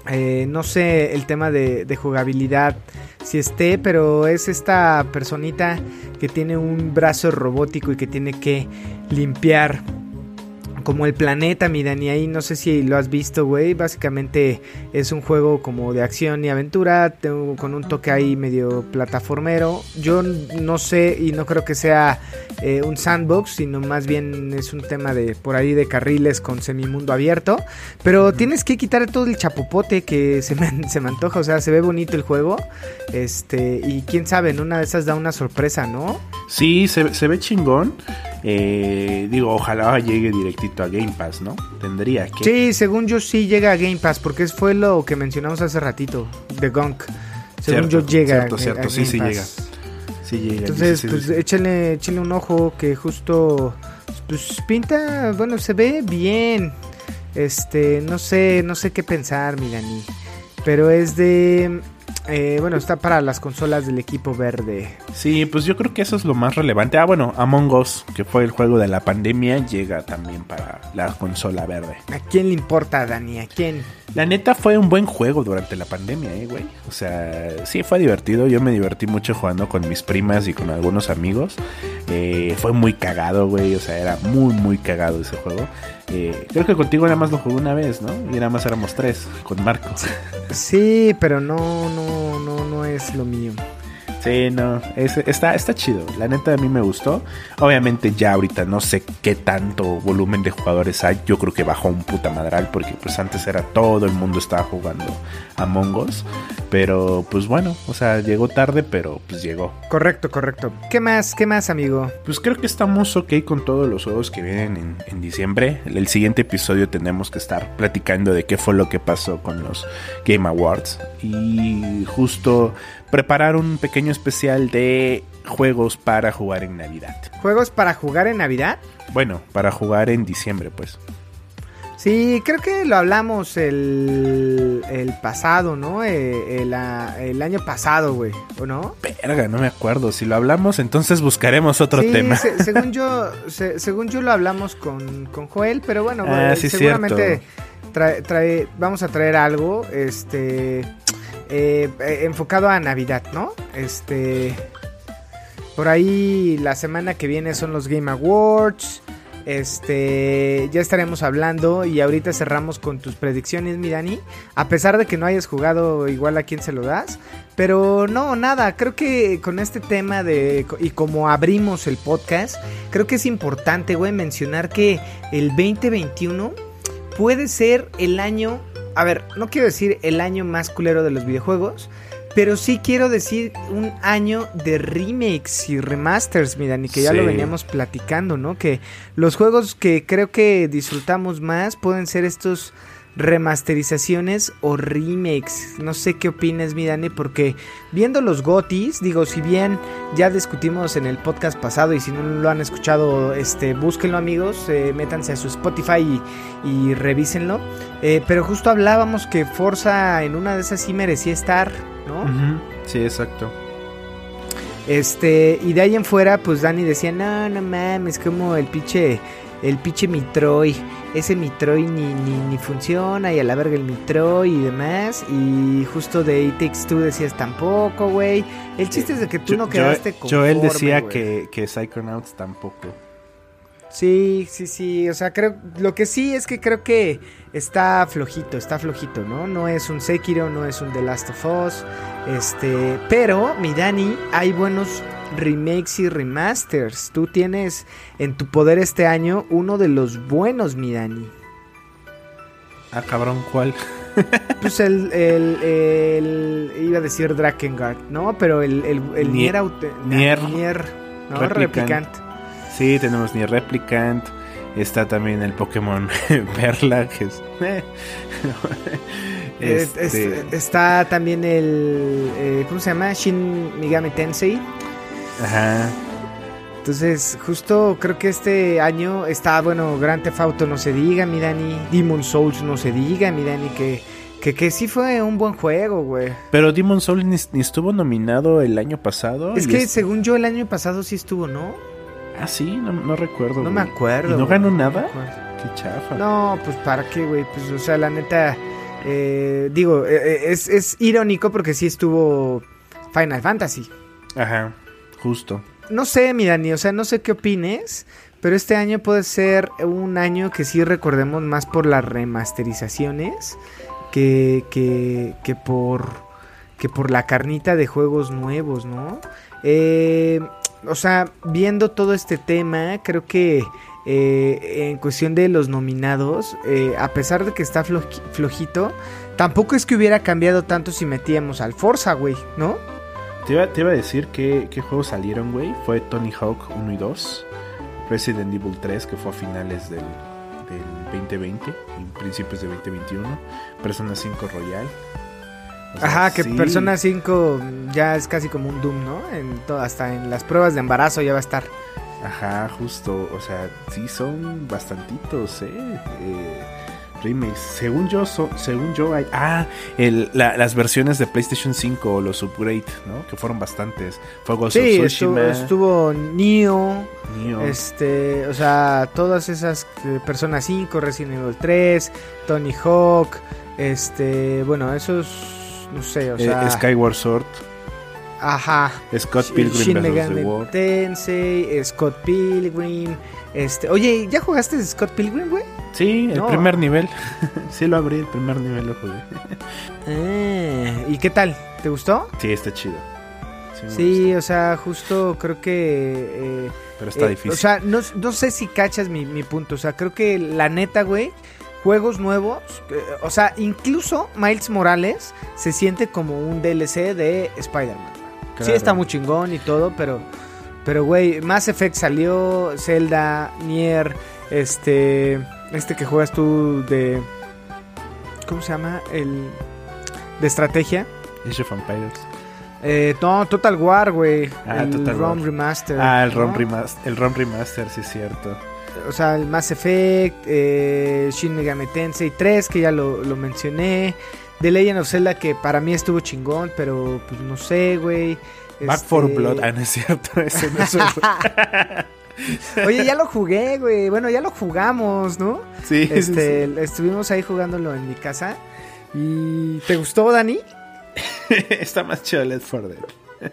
[SPEAKER 2] Eh, no sé el tema de, de jugabilidad si esté, pero es esta personita que tiene un brazo robótico y que tiene que limpiar como el planeta, mi Dani, ahí no sé si lo has visto, güey. Básicamente es un juego como de acción y aventura, tengo- con un toque ahí medio plataformero. Yo no sé y no creo que sea eh, un sandbox, sino más bien es un tema de por ahí de carriles con semimundo abierto. Pero tienes que quitar todo el chapopote que se me, <laughs> se me antoja, o sea, se ve bonito el juego. Este, y quién sabe, en una de esas da una sorpresa, ¿no?
[SPEAKER 3] Sí, se, se ve chingón. Eh, digo, ojalá llegue directito a Game Pass, ¿no? Tendría que.
[SPEAKER 2] Sí, según yo sí llega a Game Pass, porque fue lo que mencionamos hace ratito, de Gunk. Según
[SPEAKER 3] Cierto,
[SPEAKER 2] yo llega
[SPEAKER 3] cierto,
[SPEAKER 2] a-
[SPEAKER 3] cierto,
[SPEAKER 2] a
[SPEAKER 3] sí,
[SPEAKER 2] Game
[SPEAKER 3] sí
[SPEAKER 2] Pass.
[SPEAKER 3] llega. Sí llega.
[SPEAKER 2] Entonces,
[SPEAKER 3] sí, sí,
[SPEAKER 2] pues
[SPEAKER 3] sí.
[SPEAKER 2] échale, échale un ojo que justo pues pinta, bueno, se ve bien. Este, no sé, no sé qué pensar, mi Dani. Pero es de eh, bueno, está para las consolas del equipo verde.
[SPEAKER 3] Sí, pues yo creo que eso es lo más relevante. Ah, bueno, Among Us, que fue el juego de la pandemia, llega también para la consola verde.
[SPEAKER 2] ¿A quién le importa, Dani? ¿A quién?
[SPEAKER 3] La neta fue un buen juego durante la pandemia, eh, güey. O sea, sí fue divertido. Yo me divertí mucho jugando con mis primas y con algunos amigos. Eh, fue muy cagado, güey. O sea, era muy, muy cagado ese juego. Eh, creo que contigo nada más lo jugué una vez, ¿no? Y nada más éramos tres, con Marco.
[SPEAKER 2] Sí, pero no, no, no, no es lo mío.
[SPEAKER 3] Sí, no, es- está, está chido. La neta a mí me gustó. Obviamente ya ahorita no sé qué tanto volumen de jugadores hay. Yo creo que bajó un puta madral porque pues antes era todo el mundo estaba jugando Among Us. Pero pues bueno, o sea, llegó tarde, pero pues llegó.
[SPEAKER 2] Correcto, correcto. ¿Qué más? ¿Qué más, amigo?
[SPEAKER 3] Pues creo que estamos ok con todos los juegos que vienen en, en diciembre. El siguiente episodio tenemos que estar platicando de qué fue lo que pasó con los Game Awards. Y justo preparar un pequeño especial de juegos para jugar en Navidad.
[SPEAKER 2] ¿Juegos para jugar en Navidad?
[SPEAKER 3] Bueno, para jugar en diciembre, pues.
[SPEAKER 2] Sí, creo que lo hablamos el, el pasado, ¿no? Eh, el, ah, el año pasado, güey, ¿o no?
[SPEAKER 3] Verga, no me acuerdo. Si lo hablamos, entonces buscaremos otro
[SPEAKER 2] sí,
[SPEAKER 3] tema.
[SPEAKER 2] se- según yo, se- según yo lo hablamos con, con Joel, pero bueno,
[SPEAKER 3] Ah, sí,
[SPEAKER 2] seguramente trae- trae- vamos a traer algo, este, eh, eh, enfocado a Navidad, ¿no? Este, por ahí la semana que viene son los Game Awards. Este, ya estaremos hablando y ahorita cerramos con tus predicciones, mi Dani. A pesar de que no hayas jugado igual a quién se lo das. Pero no, nada, creo que con este tema de y como abrimos el podcast, creo que es importante, güey, mencionar que el 2021 puede ser el año, a ver, no quiero decir el año más culero de los videojuegos, pero sí quiero decir un año de remakes y remasters, mi Dani, que ya lo veníamos platicando, ¿no? Que los juegos que creo que disfrutamos más pueden ser estos remasterizaciones o remakes. No sé qué opinas, mi Dani, porque viendo los GOTIS, digo, si bien ya discutimos en el podcast pasado y si no lo han escuchado, este, búsquenlo amigos, eh, métanse a su Spotify y, y revísenlo. Eh, pero justo hablábamos que Forza en una de esas sí merecía estar, ¿no?
[SPEAKER 3] Sí, exacto.
[SPEAKER 2] Este, y de ahí en fuera, pues Dani decía, no, no mames, como el pinche, el pinche Mitroid, ese Mitroid ni, ni, ni funciona, y a la verga el Mitroid y demás, y justo de It Takes Two decías tampoco, güey, el chiste es de que tú no quedaste
[SPEAKER 3] Joel
[SPEAKER 2] conforme,
[SPEAKER 3] decía
[SPEAKER 2] güey.
[SPEAKER 3] que, que Psychonauts tampoco.
[SPEAKER 2] Sí, sí, sí, o sea, creo, lo que sí es que creo que está flojito, está flojito, ¿no? No es un Sekiro, no es un The Last of Us, este, pero, mi Dani, hay buenos remakes y remasters, tú tienes en tu poder este año uno de los buenos, mi Dani.
[SPEAKER 3] Ah, cabrón, ¿cuál? <laughs>
[SPEAKER 2] Pues el, el, el- iba a decir Drakengard, ¿no? Pero el, el, el
[SPEAKER 3] Nier-
[SPEAKER 2] Nier,
[SPEAKER 3] Nier
[SPEAKER 2] Nier, ¿no?
[SPEAKER 3] Replicant.
[SPEAKER 2] Replicant.
[SPEAKER 3] Sí, tenemos ni Replicant. Está también el Pokémon <laughs> Perla, que <laughs> es.
[SPEAKER 2] Eh,
[SPEAKER 3] Este,
[SPEAKER 2] es- está también el. eh, ¿Cómo se llama? Shin Megami Tensei.
[SPEAKER 3] Ajá.
[SPEAKER 2] Entonces, justo creo que este año está, bueno, Grand Theft Auto no se diga, mi Dani. Demon Souls no se diga, mi Dani, que, que, que sí fue un buen juego, güey.
[SPEAKER 3] Pero Demon Souls ni, ni estuvo nominado el año pasado.
[SPEAKER 2] Es que
[SPEAKER 3] es-
[SPEAKER 2] según yo el año pasado sí estuvo, ¿no?
[SPEAKER 3] Ah, sí, no, no recuerdo.
[SPEAKER 2] No me acuerdo.
[SPEAKER 3] ¿Y no
[SPEAKER 2] güey,
[SPEAKER 3] ganó nada? Qué chafa.
[SPEAKER 2] No, pues para qué, güey. Pues, o sea, la neta, eh, digo, eh, eh, es, es irónico porque sí estuvo Final Fantasy.
[SPEAKER 3] Ajá, justo.
[SPEAKER 2] No sé, mi Dani, o sea, no sé qué opines, pero este año puede ser un año que sí recordemos más por las remasterizaciones que, que, que por que por la carnita de juegos nuevos, ¿no? Eh, o sea, viendo todo este tema, creo que eh, en cuestión de los nominados, eh, a pesar de que está floji- flojito, tampoco es que hubiera cambiado tanto si metíamos al Forza, güey, ¿no?
[SPEAKER 3] Te iba, te iba a decir que, qué juegos salieron, güey. Fue Tony Hawk 1 y 2. Resident Evil 3, que fue a finales del, del 2020 y principios de 2021. Persona 5 Royal. O sea,
[SPEAKER 2] Ajá, que
[SPEAKER 3] sí.
[SPEAKER 2] Persona 5 ya es casi como un Doom, ¿no? En to- hasta en las pruebas de embarazo ya va a estar.
[SPEAKER 3] Ajá, justo. O sea, sí son bastantitos, ¿eh? eh remakes. Según yo, so- según yo hay... Ah, el- la- las versiones de PlayStation 5 o los upgrade, ¿no? Que fueron bastantes. Fue Ghost
[SPEAKER 2] Sí,
[SPEAKER 3] of
[SPEAKER 2] estuvo,
[SPEAKER 3] Tsushima,
[SPEAKER 2] estuvo Neo,
[SPEAKER 3] Nioh.
[SPEAKER 2] este, o sea, todas esas eh, Persona 5, Resident Evil 3, Tony Hawk, este, bueno, esos, no sé, o
[SPEAKER 3] eh,
[SPEAKER 2] sea,
[SPEAKER 3] Skyward Sword.
[SPEAKER 2] ajá.
[SPEAKER 3] Scott Pilgrim
[SPEAKER 2] Shin Megami. Tensei, Scott Pilgrim, este, oye, ¿ya jugaste Scott Pilgrim, güey?
[SPEAKER 3] Sí, el
[SPEAKER 2] No.
[SPEAKER 3] primer nivel. <laughs> sí lo abrí, el primer nivel lo jugué.
[SPEAKER 2] Ah, <laughs> ¿y qué tal? ¿Te gustó?
[SPEAKER 3] Sí, está chido.
[SPEAKER 2] Sí, o sea, justo creo que... eh,
[SPEAKER 3] Pero está
[SPEAKER 2] eh,
[SPEAKER 3] difícil.
[SPEAKER 2] O sea, no, no sé si cachas mi, mi punto. O sea, creo que la neta, güey, juegos nuevos, eh, o sea, incluso Miles Morales se siente como un DLC de Spider-Man. Sí, está muy chingón y todo, pero, pero, güey, Mass Effect salió, Zelda, Nier, este, este que juegas tú de, ¿cómo se llama? El de estrategia.
[SPEAKER 3] Age of Empires.
[SPEAKER 2] Eh, no, Total War, güey.
[SPEAKER 3] Ah,
[SPEAKER 2] el
[SPEAKER 3] Total
[SPEAKER 2] ROM
[SPEAKER 3] War.
[SPEAKER 2] Remaster.
[SPEAKER 3] Ah, el ROM,
[SPEAKER 2] ¿no?
[SPEAKER 3] remaster, el ROM Remaster, sí es cierto.
[SPEAKER 2] O sea, el Mass Effect, eh, Shin Megami Tensei 3, que ya lo, lo mencioné. The Legend of Zelda, que para mí estuvo chingón, pero pues no sé, güey.
[SPEAKER 3] Back
[SPEAKER 2] Este,
[SPEAKER 3] 4 Blood, ah, no es cierto. <laughs> Ese no es <laughs>
[SPEAKER 2] Oye, ya lo jugué, güey. Bueno, ya lo jugamos, ¿no?
[SPEAKER 3] sí, sí,
[SPEAKER 2] Este,
[SPEAKER 3] sí.
[SPEAKER 2] estuvimos ahí jugándolo en mi casa. ¿Y te gustó, Dani? <laughs>
[SPEAKER 3] Está más chido Left 4 Dead. <laughs>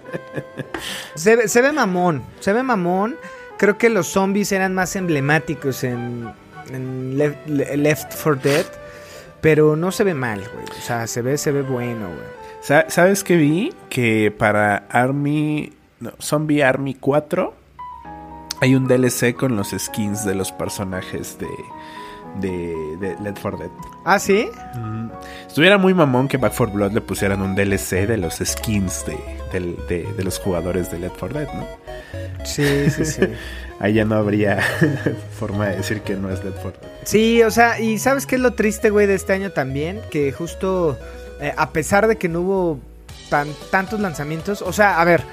[SPEAKER 2] Se, ve- se ve mamón, se ve mamón. Creo que los zombies eran más emblemáticos en, en Left, Left 4 Dead. Pero no se ve mal, güey. O sea, se ve, se ve bueno, güey.
[SPEAKER 3] Sa- ¿Sabes qué vi? Que para Army. No, Zombie Army 4 hay un DLC con los skins de los personajes de. de, de Left 4 Dead.
[SPEAKER 2] Ah, ¿sí?
[SPEAKER 3] Mm. Estuviera muy mamón que Back 4 Blood le pusieran un DLC de los skins de, de- de los jugadores de Left 4 Dead, ¿no?
[SPEAKER 2] Sí, sí, sí. <laughs>
[SPEAKER 3] Ahí ya no habría <laughs> forma de decir que no es Left 4 Dead.
[SPEAKER 2] Sí, o sea, y ¿sabes qué es lo triste, güey, de este año también? Que justo, eh, a pesar de que no hubo tan, tantos lanzamientos, o sea, a ver,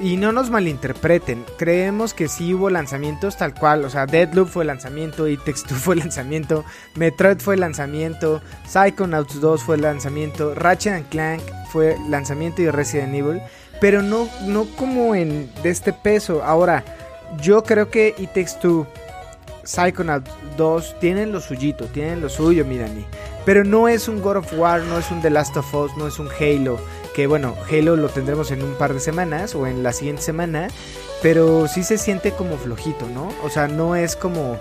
[SPEAKER 2] y no nos malinterpreten, creemos que sí hubo lanzamientos tal cual, o sea, Deadloop fue lanzamiento, It Takes Two <laughs> fue lanzamiento, Metroid fue lanzamiento, Psychonauts 2 fue lanzamiento, Ratchet Clank fue lanzamiento y Resident Evil, pero no, no como en de este peso. Ahora, yo creo que It Takes Two Psychonauts 2 tienen lo suyito, tienen lo suyo, mi Dani. Pero no es un God of War, no es un The Last of Us, no es un Halo. Que bueno, Halo lo tendremos en un par de semanas o en la siguiente semana. Pero sí se siente como flojito, ¿no? O sea, no es como...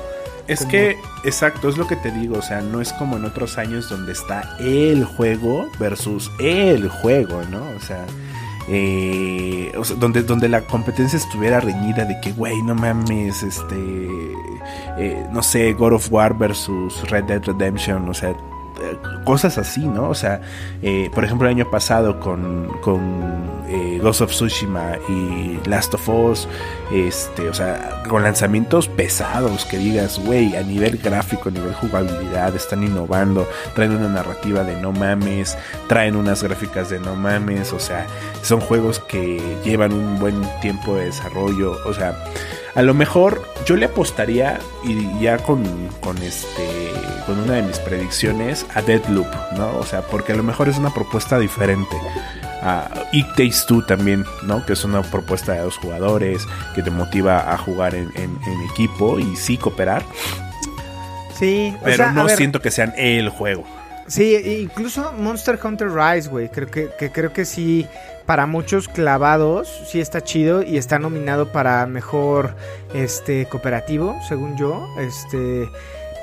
[SPEAKER 3] Es
[SPEAKER 2] Como-
[SPEAKER 3] que, exacto, es lo que te digo, o sea, no es como en otros años donde está el juego versus el juego, ¿no? O sea, eh, o sea, donde, donde la competencia estuviera reñida de que, güey, no mames, este, eh, no sé, God of War versus Red Dead Redemption, o sea, cosas así, ¿no? O sea, eh, por ejemplo, el año pasado con, con eh, Ghost of Tsushima y Last of Us, este, o sea, con lanzamientos pesados que digas, güey, a nivel gráfico, a nivel jugabilidad, están innovando, traen una narrativa de no mames, traen unas gráficas de no mames, o sea, son juegos que llevan un buen tiempo de desarrollo, o sea, a lo mejor yo le apostaría y ya con, con este con una de mis predicciones a Deadloop, ¿no? O sea, porque a lo mejor es una propuesta diferente. A It Takes Two también, ¿no? Que es una propuesta de dos jugadores que te motiva a jugar en, en- en equipo y sí cooperar,
[SPEAKER 2] Sí, o
[SPEAKER 3] pero
[SPEAKER 2] sea,
[SPEAKER 3] no
[SPEAKER 2] ver,
[SPEAKER 3] siento que sean el juego.
[SPEAKER 2] Sí, incluso Monster Hunter Rise, güey. Creo que, que creo que sí, para muchos clavados, sí está chido y está nominado para mejor este cooperativo, según yo. Este.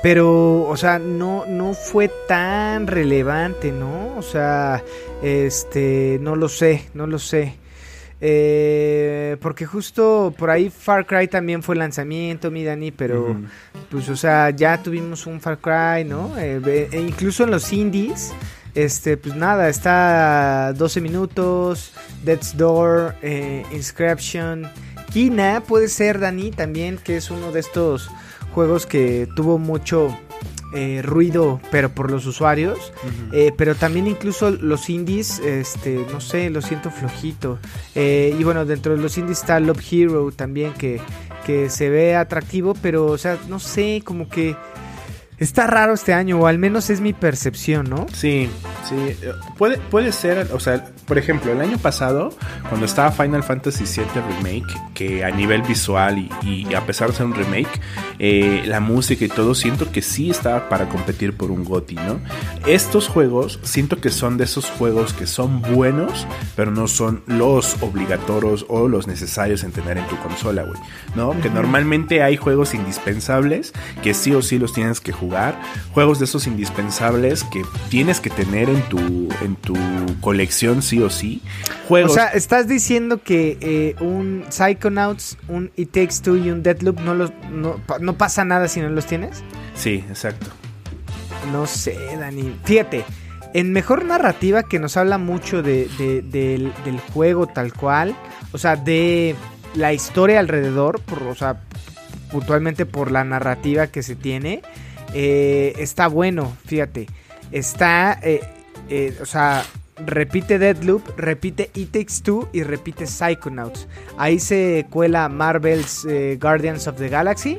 [SPEAKER 2] Pero, o sea, no, no fue tan relevante, ¿no? O sea, este, no lo sé, no lo sé. Eh, porque justo por ahí Far Cry también fue lanzamiento, mi Dani, pero pues o sea, ya tuvimos un Far Cry, ¿no? Eh, e incluso en los indies, este, pues nada, está 12 minutos, Death's Door, eh, Inscription, Kina puede ser, Dani, también, que es uno de estos juegos que tuvo mucho eh, ruido, pero por los usuarios. Eh, pero también incluso los indies, este, no sé, lo siento flojito. Eh, y bueno, dentro de los indies está Love Hero también, que, que se ve atractivo, pero, o sea, no sé, como que está raro este año, o al menos es mi percepción, ¿no?
[SPEAKER 3] Sí, sí. Puede, puede ser, o sea, por ejemplo, el año pasado, cuando estaba Final Fantasy VII Remake, que a nivel visual y, y a pesar de ser un remake, eh, la música y todo, siento que sí estaba para competir por un GOTY, ¿no? Estos juegos, siento que son de esos juegos que son buenos, pero no son los obligatorios o los necesarios en tener en tu consola, güey, ¿no? Que normalmente hay juegos indispensables que sí o sí los tienes que jugar, juegos de esos indispensables que tienes que tener en tu, en tu colección sí o sí. Juegos.
[SPEAKER 2] O sea, estás diciendo que eh, un Psychonauts, un It Takes Two y un Deadloop no, los, no, no pasa nada si no los tienes.
[SPEAKER 3] sí, exacto.
[SPEAKER 2] No sé, Dani. Fíjate, en mejor narrativa que nos habla mucho de, de- del, del juego tal cual, o sea, de la historia alrededor, por, o sea, puntualmente por la narrativa que se tiene, eh, está bueno, fíjate. Está, eh, eh, o sea, repite Deadloop, repite It Takes Two y repite Psychonauts. Ahí se cuela Marvel's Guardians of the Galaxy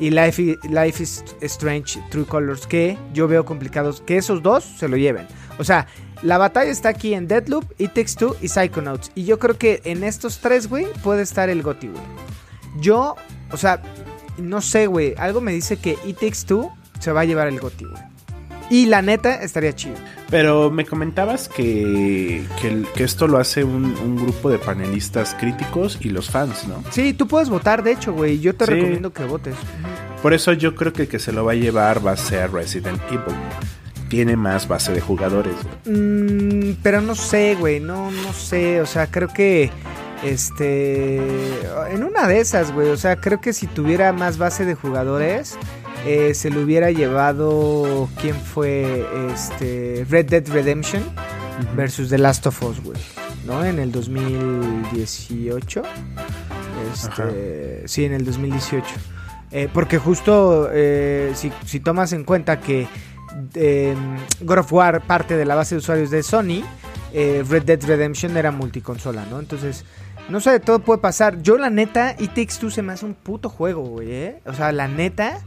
[SPEAKER 2] y Life i- Life is Strange True Colors que yo veo complicados que esos dos se lo lleven. O sea, la batalla está aquí en Deadloop, It Takes Two y Psychonauts. Y yo creo que en estos tres, güey, puede estar el GOTY, güey. Yo, o sea, no sé, güey. Algo me dice que It Takes Two se va a llevar el güey. Y la neta estaría chido.
[SPEAKER 3] Pero me comentabas que, que, esto lo hace un, un grupo de panelistas críticos y los fans, ¿no?
[SPEAKER 2] Sí, tú puedes votar, de hecho, güey. Yo te
[SPEAKER 3] Sí.
[SPEAKER 2] recomiendo que votes.
[SPEAKER 3] Por eso yo creo que el que se lo va a llevar va a ser Resident Evil. Tiene más base de jugadores.
[SPEAKER 2] Mm, pero no sé, güey. No, no sé. O sea, creo que. Este. En una de esas, güey. O sea, creo que si tuviera más base de jugadores. Eh, se lo hubiera llevado. ¿Quién fue? Este. Red Dead Redemption. Versus The Last of Us, güey. ¿No? En el 2018. Este, sí, en el 2018. Eh, porque justo eh, si, si tomas en cuenta que eh, God of War parte de la base de usuarios de Sony, Red Dead Redemption era multiconsola, ¿no? Entonces, no sé, todo puede pasar. Yo la neta, It Takes Two se me hace un puto juego, güey. O sea, la neta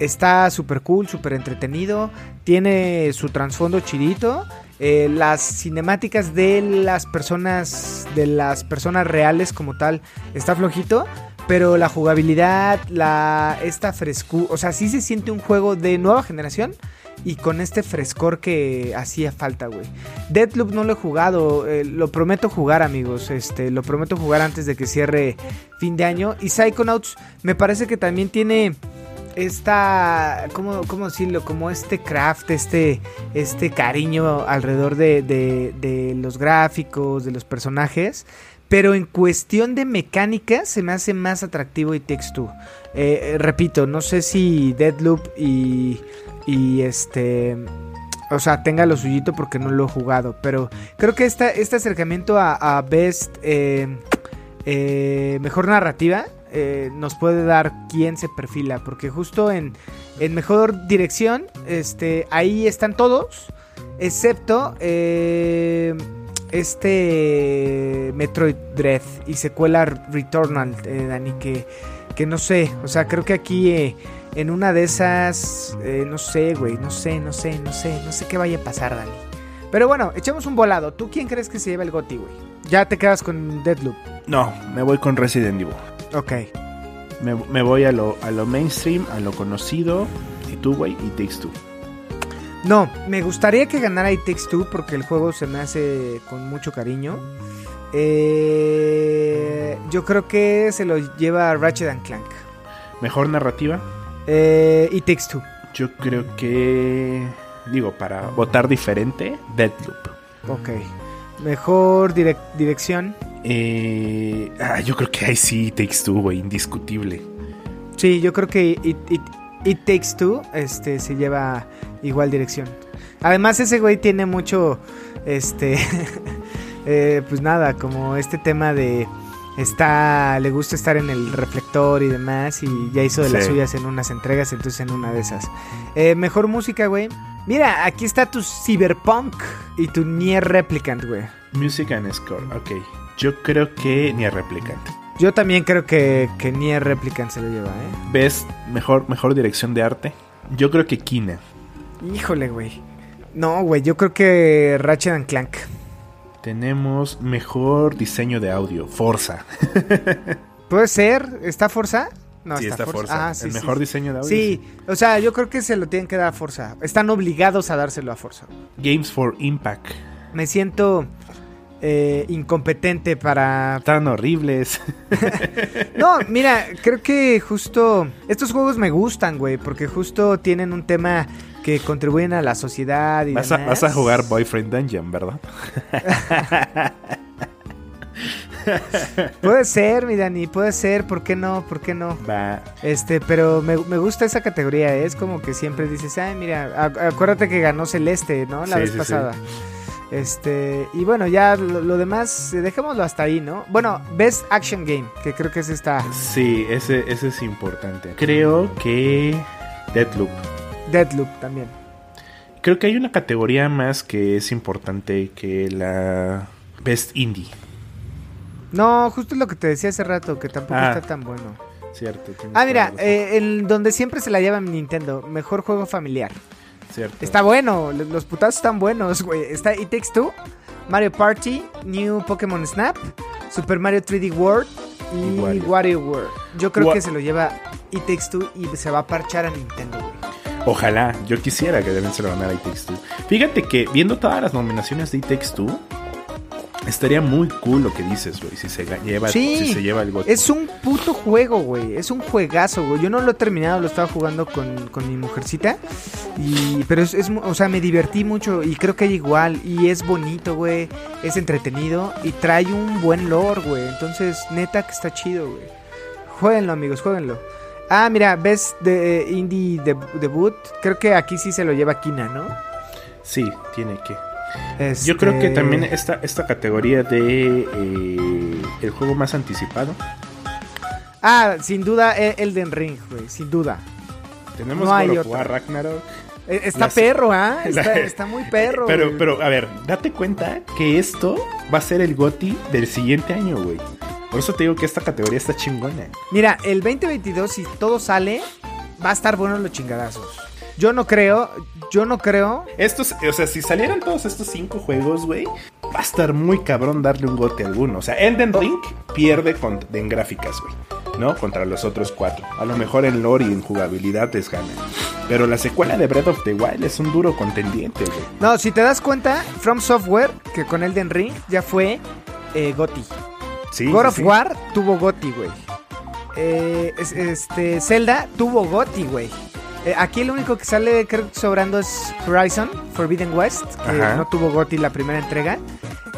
[SPEAKER 2] está súper cool, súper entretenido, tiene su trasfondo chidito. eh, las cinemáticas de las personas, de las personas reales como tal, está flojito. Pero la jugabilidad, la esta frescura, o sea, sí se siente un juego de nueva generación y con este frescor que hacía falta, güey. Deadloop no lo he jugado, eh, lo prometo jugar, amigos. Este, lo prometo jugar antes de que cierre fin de año. Y Psychonauts me parece que también tiene esta, ¿cómo, cómo decirlo? Como este craft, este, este cariño alrededor de, de- de los gráficos, de los personajes. Pero en cuestión de mecánica se me hace más atractivo y Takes Two. Eh, eh, repito, no sé si Deadloop y, y este... O sea, tenga lo suyito porque no lo he jugado. Pero creo que este acercamiento a, a Best... eh, eh, mejor narrativa eh, nos puede dar quién se perfila. Porque justo en, en mejor dirección, este, ahí están todos. Excepto eh, este Metroid Dread y secuela Returnal, eh, Dani, que, que no sé. O sea, creo que aquí en una de esas, no sé, güey, no sé, no sé, no sé, no sé qué vaya a pasar, Dani. Pero bueno, echemos un volado. ¿Tú quién crees que se lleva el GOTY, güey? Ya te quedas con Deadloop.
[SPEAKER 3] No, me voy con Resident Evil.
[SPEAKER 2] Ok.
[SPEAKER 3] Me, me voy a lo, a lo mainstream, a lo conocido. Y tú, güey, y Takes Two.
[SPEAKER 2] No, me gustaría que ganara It Takes Two porque el juego se me hace con mucho cariño. Eh, yo creo que se lo lleva Ratchet and Clank.
[SPEAKER 3] Mejor narrativa.
[SPEAKER 2] Eh, It Takes Two.
[SPEAKER 3] Yo creo que. Digo, para votar diferente, Deadloop.
[SPEAKER 2] Ok. Mejor direc- dirección.
[SPEAKER 3] Eh, ah, yo creo que ahí sí Takes Two, güey, indiscutible.
[SPEAKER 2] Sí, yo creo que It, It- It Takes Two este, se lleva igual dirección. Además, ese güey tiene mucho. Este. <laughs> eh, pues nada, como este tema de. Está. Le gusta estar en el reflector y demás. Y ya hizo de las suyas en unas entregas, entonces en una de esas. Eh, mejor música, güey. Mira, aquí está tu Cyberpunk y tu Nier Replicant, güey.
[SPEAKER 3] Music and Score, ok. Yo creo que ni a Replicant.
[SPEAKER 2] Yo también creo que, que Nier Replicant se lo lleva, ¿eh?
[SPEAKER 3] ¿Ves mejor, mejor dirección de arte? Yo creo que Kina.
[SPEAKER 2] Híjole, güey. No, güey, yo creo que Ratchet and Clank.
[SPEAKER 3] Tenemos mejor diseño de audio, Forza. <laughs>
[SPEAKER 2] ¿Puede ser? ¿Está Forza? No,
[SPEAKER 3] sí, está Forza.
[SPEAKER 2] Ah, sí,
[SPEAKER 3] El
[SPEAKER 2] sí,
[SPEAKER 3] mejor diseño de audio.
[SPEAKER 2] Sí, o sea, yo creo que se lo tienen que dar a Forza. Están obligados a dárselo a Forza.
[SPEAKER 3] Games for Impact.
[SPEAKER 2] Me siento. Eh, incompetente para...
[SPEAKER 3] Tan horribles. <laughs>
[SPEAKER 2] No, mira, creo que justo estos juegos me gustan, güey, porque justo tienen un tema que contribuyen a la sociedad y
[SPEAKER 3] Vas a,
[SPEAKER 2] demás.
[SPEAKER 3] vas a jugar Boyfriend Dungeon, ¿verdad?
[SPEAKER 2] Puede ser, mi Dani, puede ser, ¿por qué no? ¿Por qué no?
[SPEAKER 3] Va.
[SPEAKER 2] Este, pero me, me gusta esa categoría, ¿eh? es como que siempre dices, ay, mira, acuérdate que ganó Celeste, ¿no? La
[SPEAKER 3] Sí,
[SPEAKER 2] vez
[SPEAKER 3] sí,
[SPEAKER 2] pasada. Este, y bueno, ya lo, lo demás, eh, dejémoslo hasta ahí, ¿no? Bueno, Best Action Game, que creo que es esta
[SPEAKER 3] Sí, ese, ese es importante. Creo que Deadloop.
[SPEAKER 2] Deadloop también.
[SPEAKER 3] Creo que hay una categoría más que es importante que la Best Indie.
[SPEAKER 2] No, justo lo que te decía hace rato, que tampoco
[SPEAKER 3] Ah.
[SPEAKER 2] está tan bueno.
[SPEAKER 3] Cierto.
[SPEAKER 2] Ah, mira, eh, el donde siempre se la lleva Nintendo, mejor juego familiar.
[SPEAKER 3] Cierto.
[SPEAKER 2] Está bueno, lo- los putazos están buenos, güey. Está It Takes Two, Mario Party, New Pokémon Snap, Super Mario 3D World y,
[SPEAKER 3] Y.
[SPEAKER 2] World. Yo creo
[SPEAKER 3] Wa-
[SPEAKER 2] que se lo lleva It Takes Two y se va a parchar a Nintendo, güey.
[SPEAKER 3] Ojalá, yo quisiera que deben se lo ganara It Takes Two. Fíjate que viendo todas las nominaciones de It Takes Two, estaría muy cool lo que dices, güey. Si se lleva,
[SPEAKER 2] Sí,
[SPEAKER 3] si se lleva el GOTY.
[SPEAKER 2] Es un puto juego, güey. Es un juegazo, güey. Yo no lo he terminado, lo estaba jugando con, con mi mujercita. Y, pero es, es o sea, me divertí mucho y creo que hay igual. Y es bonito, güey. Es entretenido y trae un buen lore, güey. Entonces, neta que está chido, güey. Jueguenlo, amigos, jueguenlo. Ah, mira, ves de Indie deb- Debut. Creo que aquí sí se lo lleva Kina, ¿no?
[SPEAKER 3] Sí, tiene que.
[SPEAKER 2] Este-
[SPEAKER 3] Yo creo que también esta, esta categoría de eh, el juego más anticipado.
[SPEAKER 2] Ah, sin duda, e- Elden Ring, güey. Sin duda.
[SPEAKER 3] Tenemos
[SPEAKER 2] No hay otra.
[SPEAKER 3] Ragnarok.
[SPEAKER 2] Eh, Está perro, ¿ah? <laughs> Está, muy perro.
[SPEAKER 3] Pero,
[SPEAKER 2] güey.
[SPEAKER 3] pero, a ver, date cuenta que esto va a ser el GOTI del siguiente año, güey. Por eso te digo que esta categoría está chingona.
[SPEAKER 2] Mira, el 2022, si todo sale, va a estar bueno los chingadazos. Yo no creo, yo no creo.
[SPEAKER 3] Estos, o sea, si salieran todos estos cinco juegos, güey, va a estar muy cabrón darle un gote a alguno. O sea, Elden Ring pierde con- en gráficas, güey, ¿no? Contra los otros cuatro. A lo mejor en lore y en jugabilidad les gana. Pero la secuela de Breath of the Wild es un duro contendiente, güey.
[SPEAKER 2] No, si te das cuenta, From Software, que con Elden Ring ya fue eh, Gotti.
[SPEAKER 3] Sí,
[SPEAKER 2] God
[SPEAKER 3] sí,
[SPEAKER 2] of
[SPEAKER 3] sí.
[SPEAKER 2] War tuvo Gotti, güey. Eh, es- este, Zelda tuvo Gotti, güey. Eh, aquí el único que sale, creo que sobrando es Horizon Forbidden West, que
[SPEAKER 3] Ajá.
[SPEAKER 2] no tuvo Gotti la primera entrega.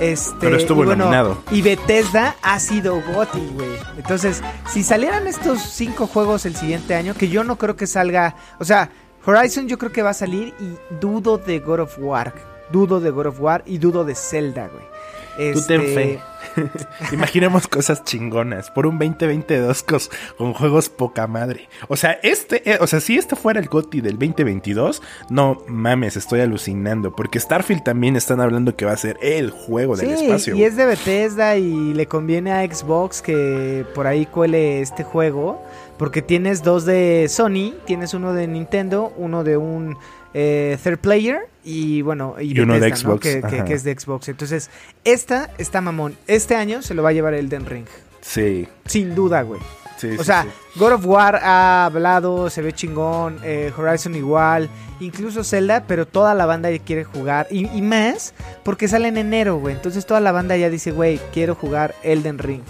[SPEAKER 2] Este,
[SPEAKER 3] Pero estuvo
[SPEAKER 2] y bueno,
[SPEAKER 3] nominado.
[SPEAKER 2] Y Bethesda ha sido Gotti, güey. Entonces, si salieran estos cinco juegos el siguiente año, que yo no creo que salga. O sea, Horizon yo creo que va a salir y dudo de God of War. Dudo de God of War y dudo de Zelda, güey.
[SPEAKER 3] Tú ten
[SPEAKER 2] Este,
[SPEAKER 3] fe. <laughs> Imaginemos cosas chingonas por un 2022 cos- con juegos poca madre. O sea, este, eh, o sea, si este fuera el GOTI del 2022, no mames, estoy alucinando. Porque Starfield también están hablando que va a ser el juego del espacio.
[SPEAKER 2] y es de Bethesda y le conviene a Xbox que por ahí cuele este juego. Porque tienes dos de Sony, tienes uno de Nintendo, uno de un eh, third player y bueno, y,
[SPEAKER 3] uno de
[SPEAKER 2] Bethesda, ¿no?
[SPEAKER 3] Xbox,
[SPEAKER 2] Que, que-
[SPEAKER 3] ajá.
[SPEAKER 2] que es de Xbox. Entonces, esta está mamón. Este año se lo va a llevar Elden Ring.
[SPEAKER 3] Sí,
[SPEAKER 2] Sin duda, güey.
[SPEAKER 3] sí.
[SPEAKER 2] O
[SPEAKER 3] sí,
[SPEAKER 2] sea,
[SPEAKER 3] sí.
[SPEAKER 2] God of War ha hablado, se ve chingón, eh, Horizon igual, incluso Zelda, pero toda la banda ya quiere jugar. Y, y más, porque sale en enero, güey. Entonces toda la banda ya dice, güey, quiero jugar Elden Ring,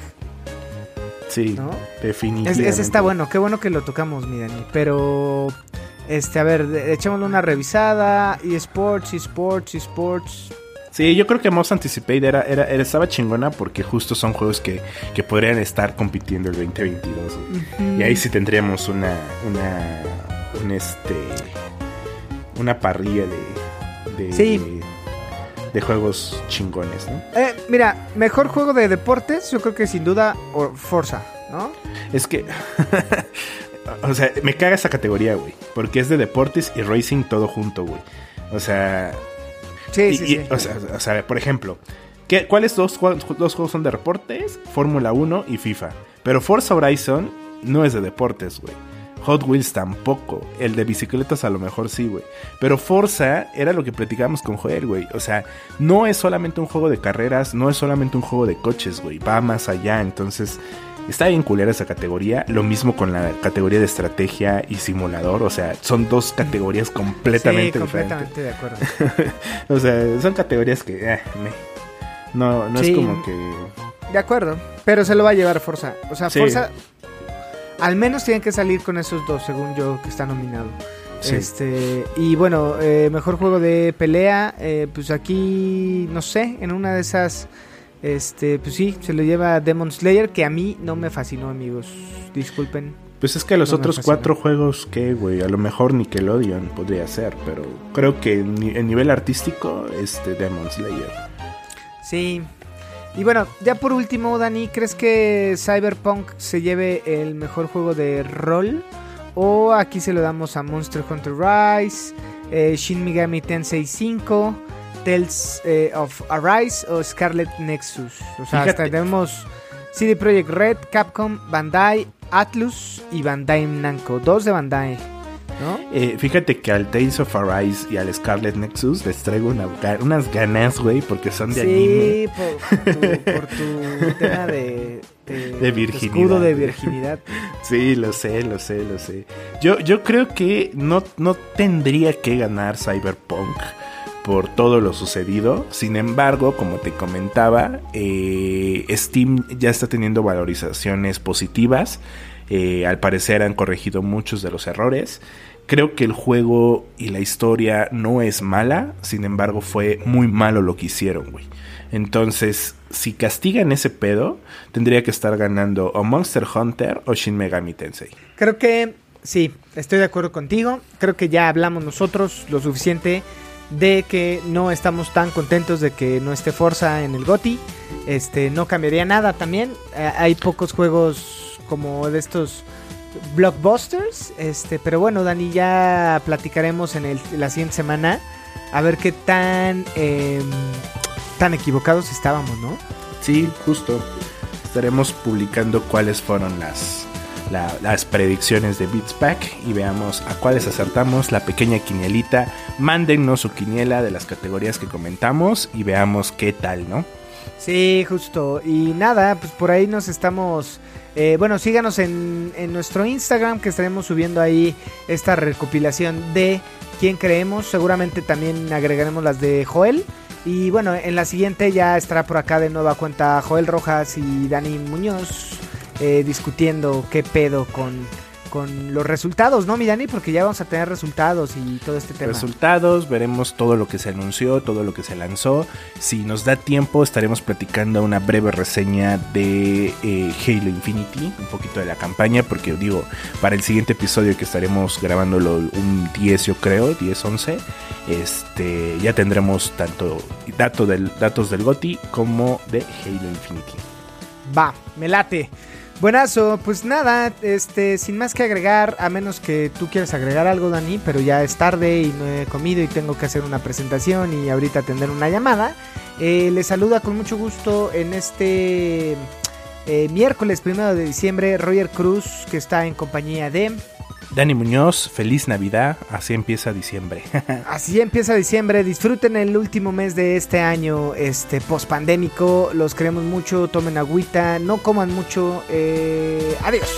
[SPEAKER 3] Sí, definitivamente.
[SPEAKER 2] ese está bueno, qué bueno que lo tocamos, mi Dani. Pero, este, a ver, echémosle una revisada. eSports, eSports, eSports.
[SPEAKER 3] Sí, yo creo que Most Anticipate era, era, era- estaba chingona porque justo son juegos que, que podrían estar compitiendo el 2022. güey. Y ahí sí tendríamos una, una, un este, una parrilla de, de,
[SPEAKER 2] Sí.
[SPEAKER 3] de juegos chingones, ¿no?
[SPEAKER 2] Eh, mira, mejor juego de deportes, yo creo que sin duda Forza, ¿no?
[SPEAKER 3] Es que, <laughs> o sea, me caga esa categoría, güey, porque es de deportes y racing todo junto, güey. O sea,
[SPEAKER 2] Sí,
[SPEAKER 3] y-
[SPEAKER 2] sí,
[SPEAKER 3] y-
[SPEAKER 2] sí.
[SPEAKER 3] O, sea, o sea, por ejemplo, ¿qué, ¿cuáles dos, juegos- dos juegos son de deportes? Fórmula 1 y FIFA. Pero Forza Horizon no es de deportes, güey. Hot Wheels tampoco. El de bicicletas a lo mejor sí, güey. Pero Forza era lo que platicábamos con Joel, güey. O sea, no es solamente un juego de carreras, no es solamente un juego de coches, güey. Va más allá. Entonces, está bien culera esa categoría. Lo mismo con la categoría de estrategia y simulador. O sea, son dos categorías completamente
[SPEAKER 2] sí,
[SPEAKER 3] diferentes.
[SPEAKER 2] completamente de acuerdo. <laughs>
[SPEAKER 3] O sea, son categorías que... eh, me- No, no
[SPEAKER 2] Sí.
[SPEAKER 3] es como que...
[SPEAKER 2] De acuerdo, pero se lo va a llevar Forza. O sea,
[SPEAKER 3] Sí.
[SPEAKER 2] Forza al menos tienen que salir con esos dos, según yo, que está nominado.
[SPEAKER 3] Sí.
[SPEAKER 2] Este, y bueno, eh, mejor juego de pelea, eh, pues aquí, no sé, en una de esas, este, pues sí, se lo lleva Demon Slayer, que a mí no me fascinó, amigos. Disculpen.
[SPEAKER 3] Pues es que los
[SPEAKER 2] No
[SPEAKER 3] otros cuatro juegos, que güey? A lo mejor Nickelodeon podría ser, pero creo que en nivel artístico, este Demon Slayer.
[SPEAKER 2] Sí. Y bueno, ya por último, Dani, ¿crees que Cyberpunk se lleve el mejor juego de rol? ¿O aquí se lo damos a Monster Hunter Rise, eh, Shin Megami Tensei 5, Tales eh, of Arise o Scarlet Nexus? O sea,
[SPEAKER 3] Fíjate.
[SPEAKER 2] hasta tenemos CD Projekt Red, Capcom, Bandai, Atlus y Bandai Namco. Dos de Bandai, ¿no?
[SPEAKER 3] Eh, fíjate que al Tales of Arise y al Scarlet Nexus les traigo una unas ganas, güey, porque son de anime.
[SPEAKER 2] Sí, por tu, por tu <laughs> tema de, de,
[SPEAKER 3] De virginidad.
[SPEAKER 2] escudo de virginidad. <laughs>
[SPEAKER 3] Sí, lo sé, lo sé, lo sé. Yo, yo creo que no, no tendría que ganar Cyberpunk por todo lo sucedido. Sin embargo, como te comentaba, eh, Steam ya está teniendo valorizaciones positivas. Eh, al parecer han corregido muchos de los errores. Creo que el juego y la historia no es mala, sin embargo fue muy malo lo que hicieron, güey. Entonces, si castigan ese pedo, tendría que estar ganando o Monster Hunter o Shin Megami Tensei.
[SPEAKER 2] Creo que sí, estoy de acuerdo contigo. Creo que ya hablamos nosotros lo suficiente de que no estamos tan contentos de que no esté Forza en el GOTI. Este, no cambiaría nada también. Eh, hay pocos juegos como de estos blockbusters. Este, pero bueno, Dani, ya platicaremos en el- la siguiente semana a ver qué tan em, tan equivocados estábamos, ¿no?
[SPEAKER 3] Sí, justo. Estaremos publicando cuáles fueron las, la- las predicciones de Beats Pack y veamos a cuáles acertamos la pequeña quinielita. Mándennos su quiniela de las categorías que comentamos y veamos qué tal, ¿no?
[SPEAKER 2] Sí, justo. Y nada, pues por ahí nos estamos... eh, bueno, síganos en, en nuestro Instagram que estaremos subiendo ahí esta recopilación de quién creemos. Seguramente también agregaremos las de Joel. Y bueno, en la siguiente ya estará por acá de nueva cuenta Joel Rojas y Dani Muñoz eh, discutiendo qué pedo con, con los resultados, ¿no, mi Dani? Porque ya vamos a tener resultados y todo este tema.
[SPEAKER 3] Resultados, veremos todo lo que se anunció, todo lo que se lanzó. Si nos da tiempo, estaremos platicando una breve reseña de eh, Halo Infinity, un poquito de la campaña, porque digo, para el siguiente episodio que estaremos grabándolo un 10, yo creo, 10, 11, este, ya tendremos tanto dato del, datos del GOTI como de Halo Infinity.
[SPEAKER 2] Va, me late. Buenazo, pues nada, este, sin más que agregar, a menos que tú quieras agregar algo, Dani, pero ya es tarde y no he comido y tengo que hacer una presentación y ahorita atender una llamada. Eh, les saluda con mucho gusto en este eh, miércoles primero de diciembre Roger Cruz, que está en compañía de...
[SPEAKER 3] Dani Muñoz, feliz Navidad, así empieza diciembre. <laughs>
[SPEAKER 2] Así empieza diciembre, disfruten el último mes de este año este post pandémico, los queremos mucho, tomen agüita, no coman mucho, eh, adiós.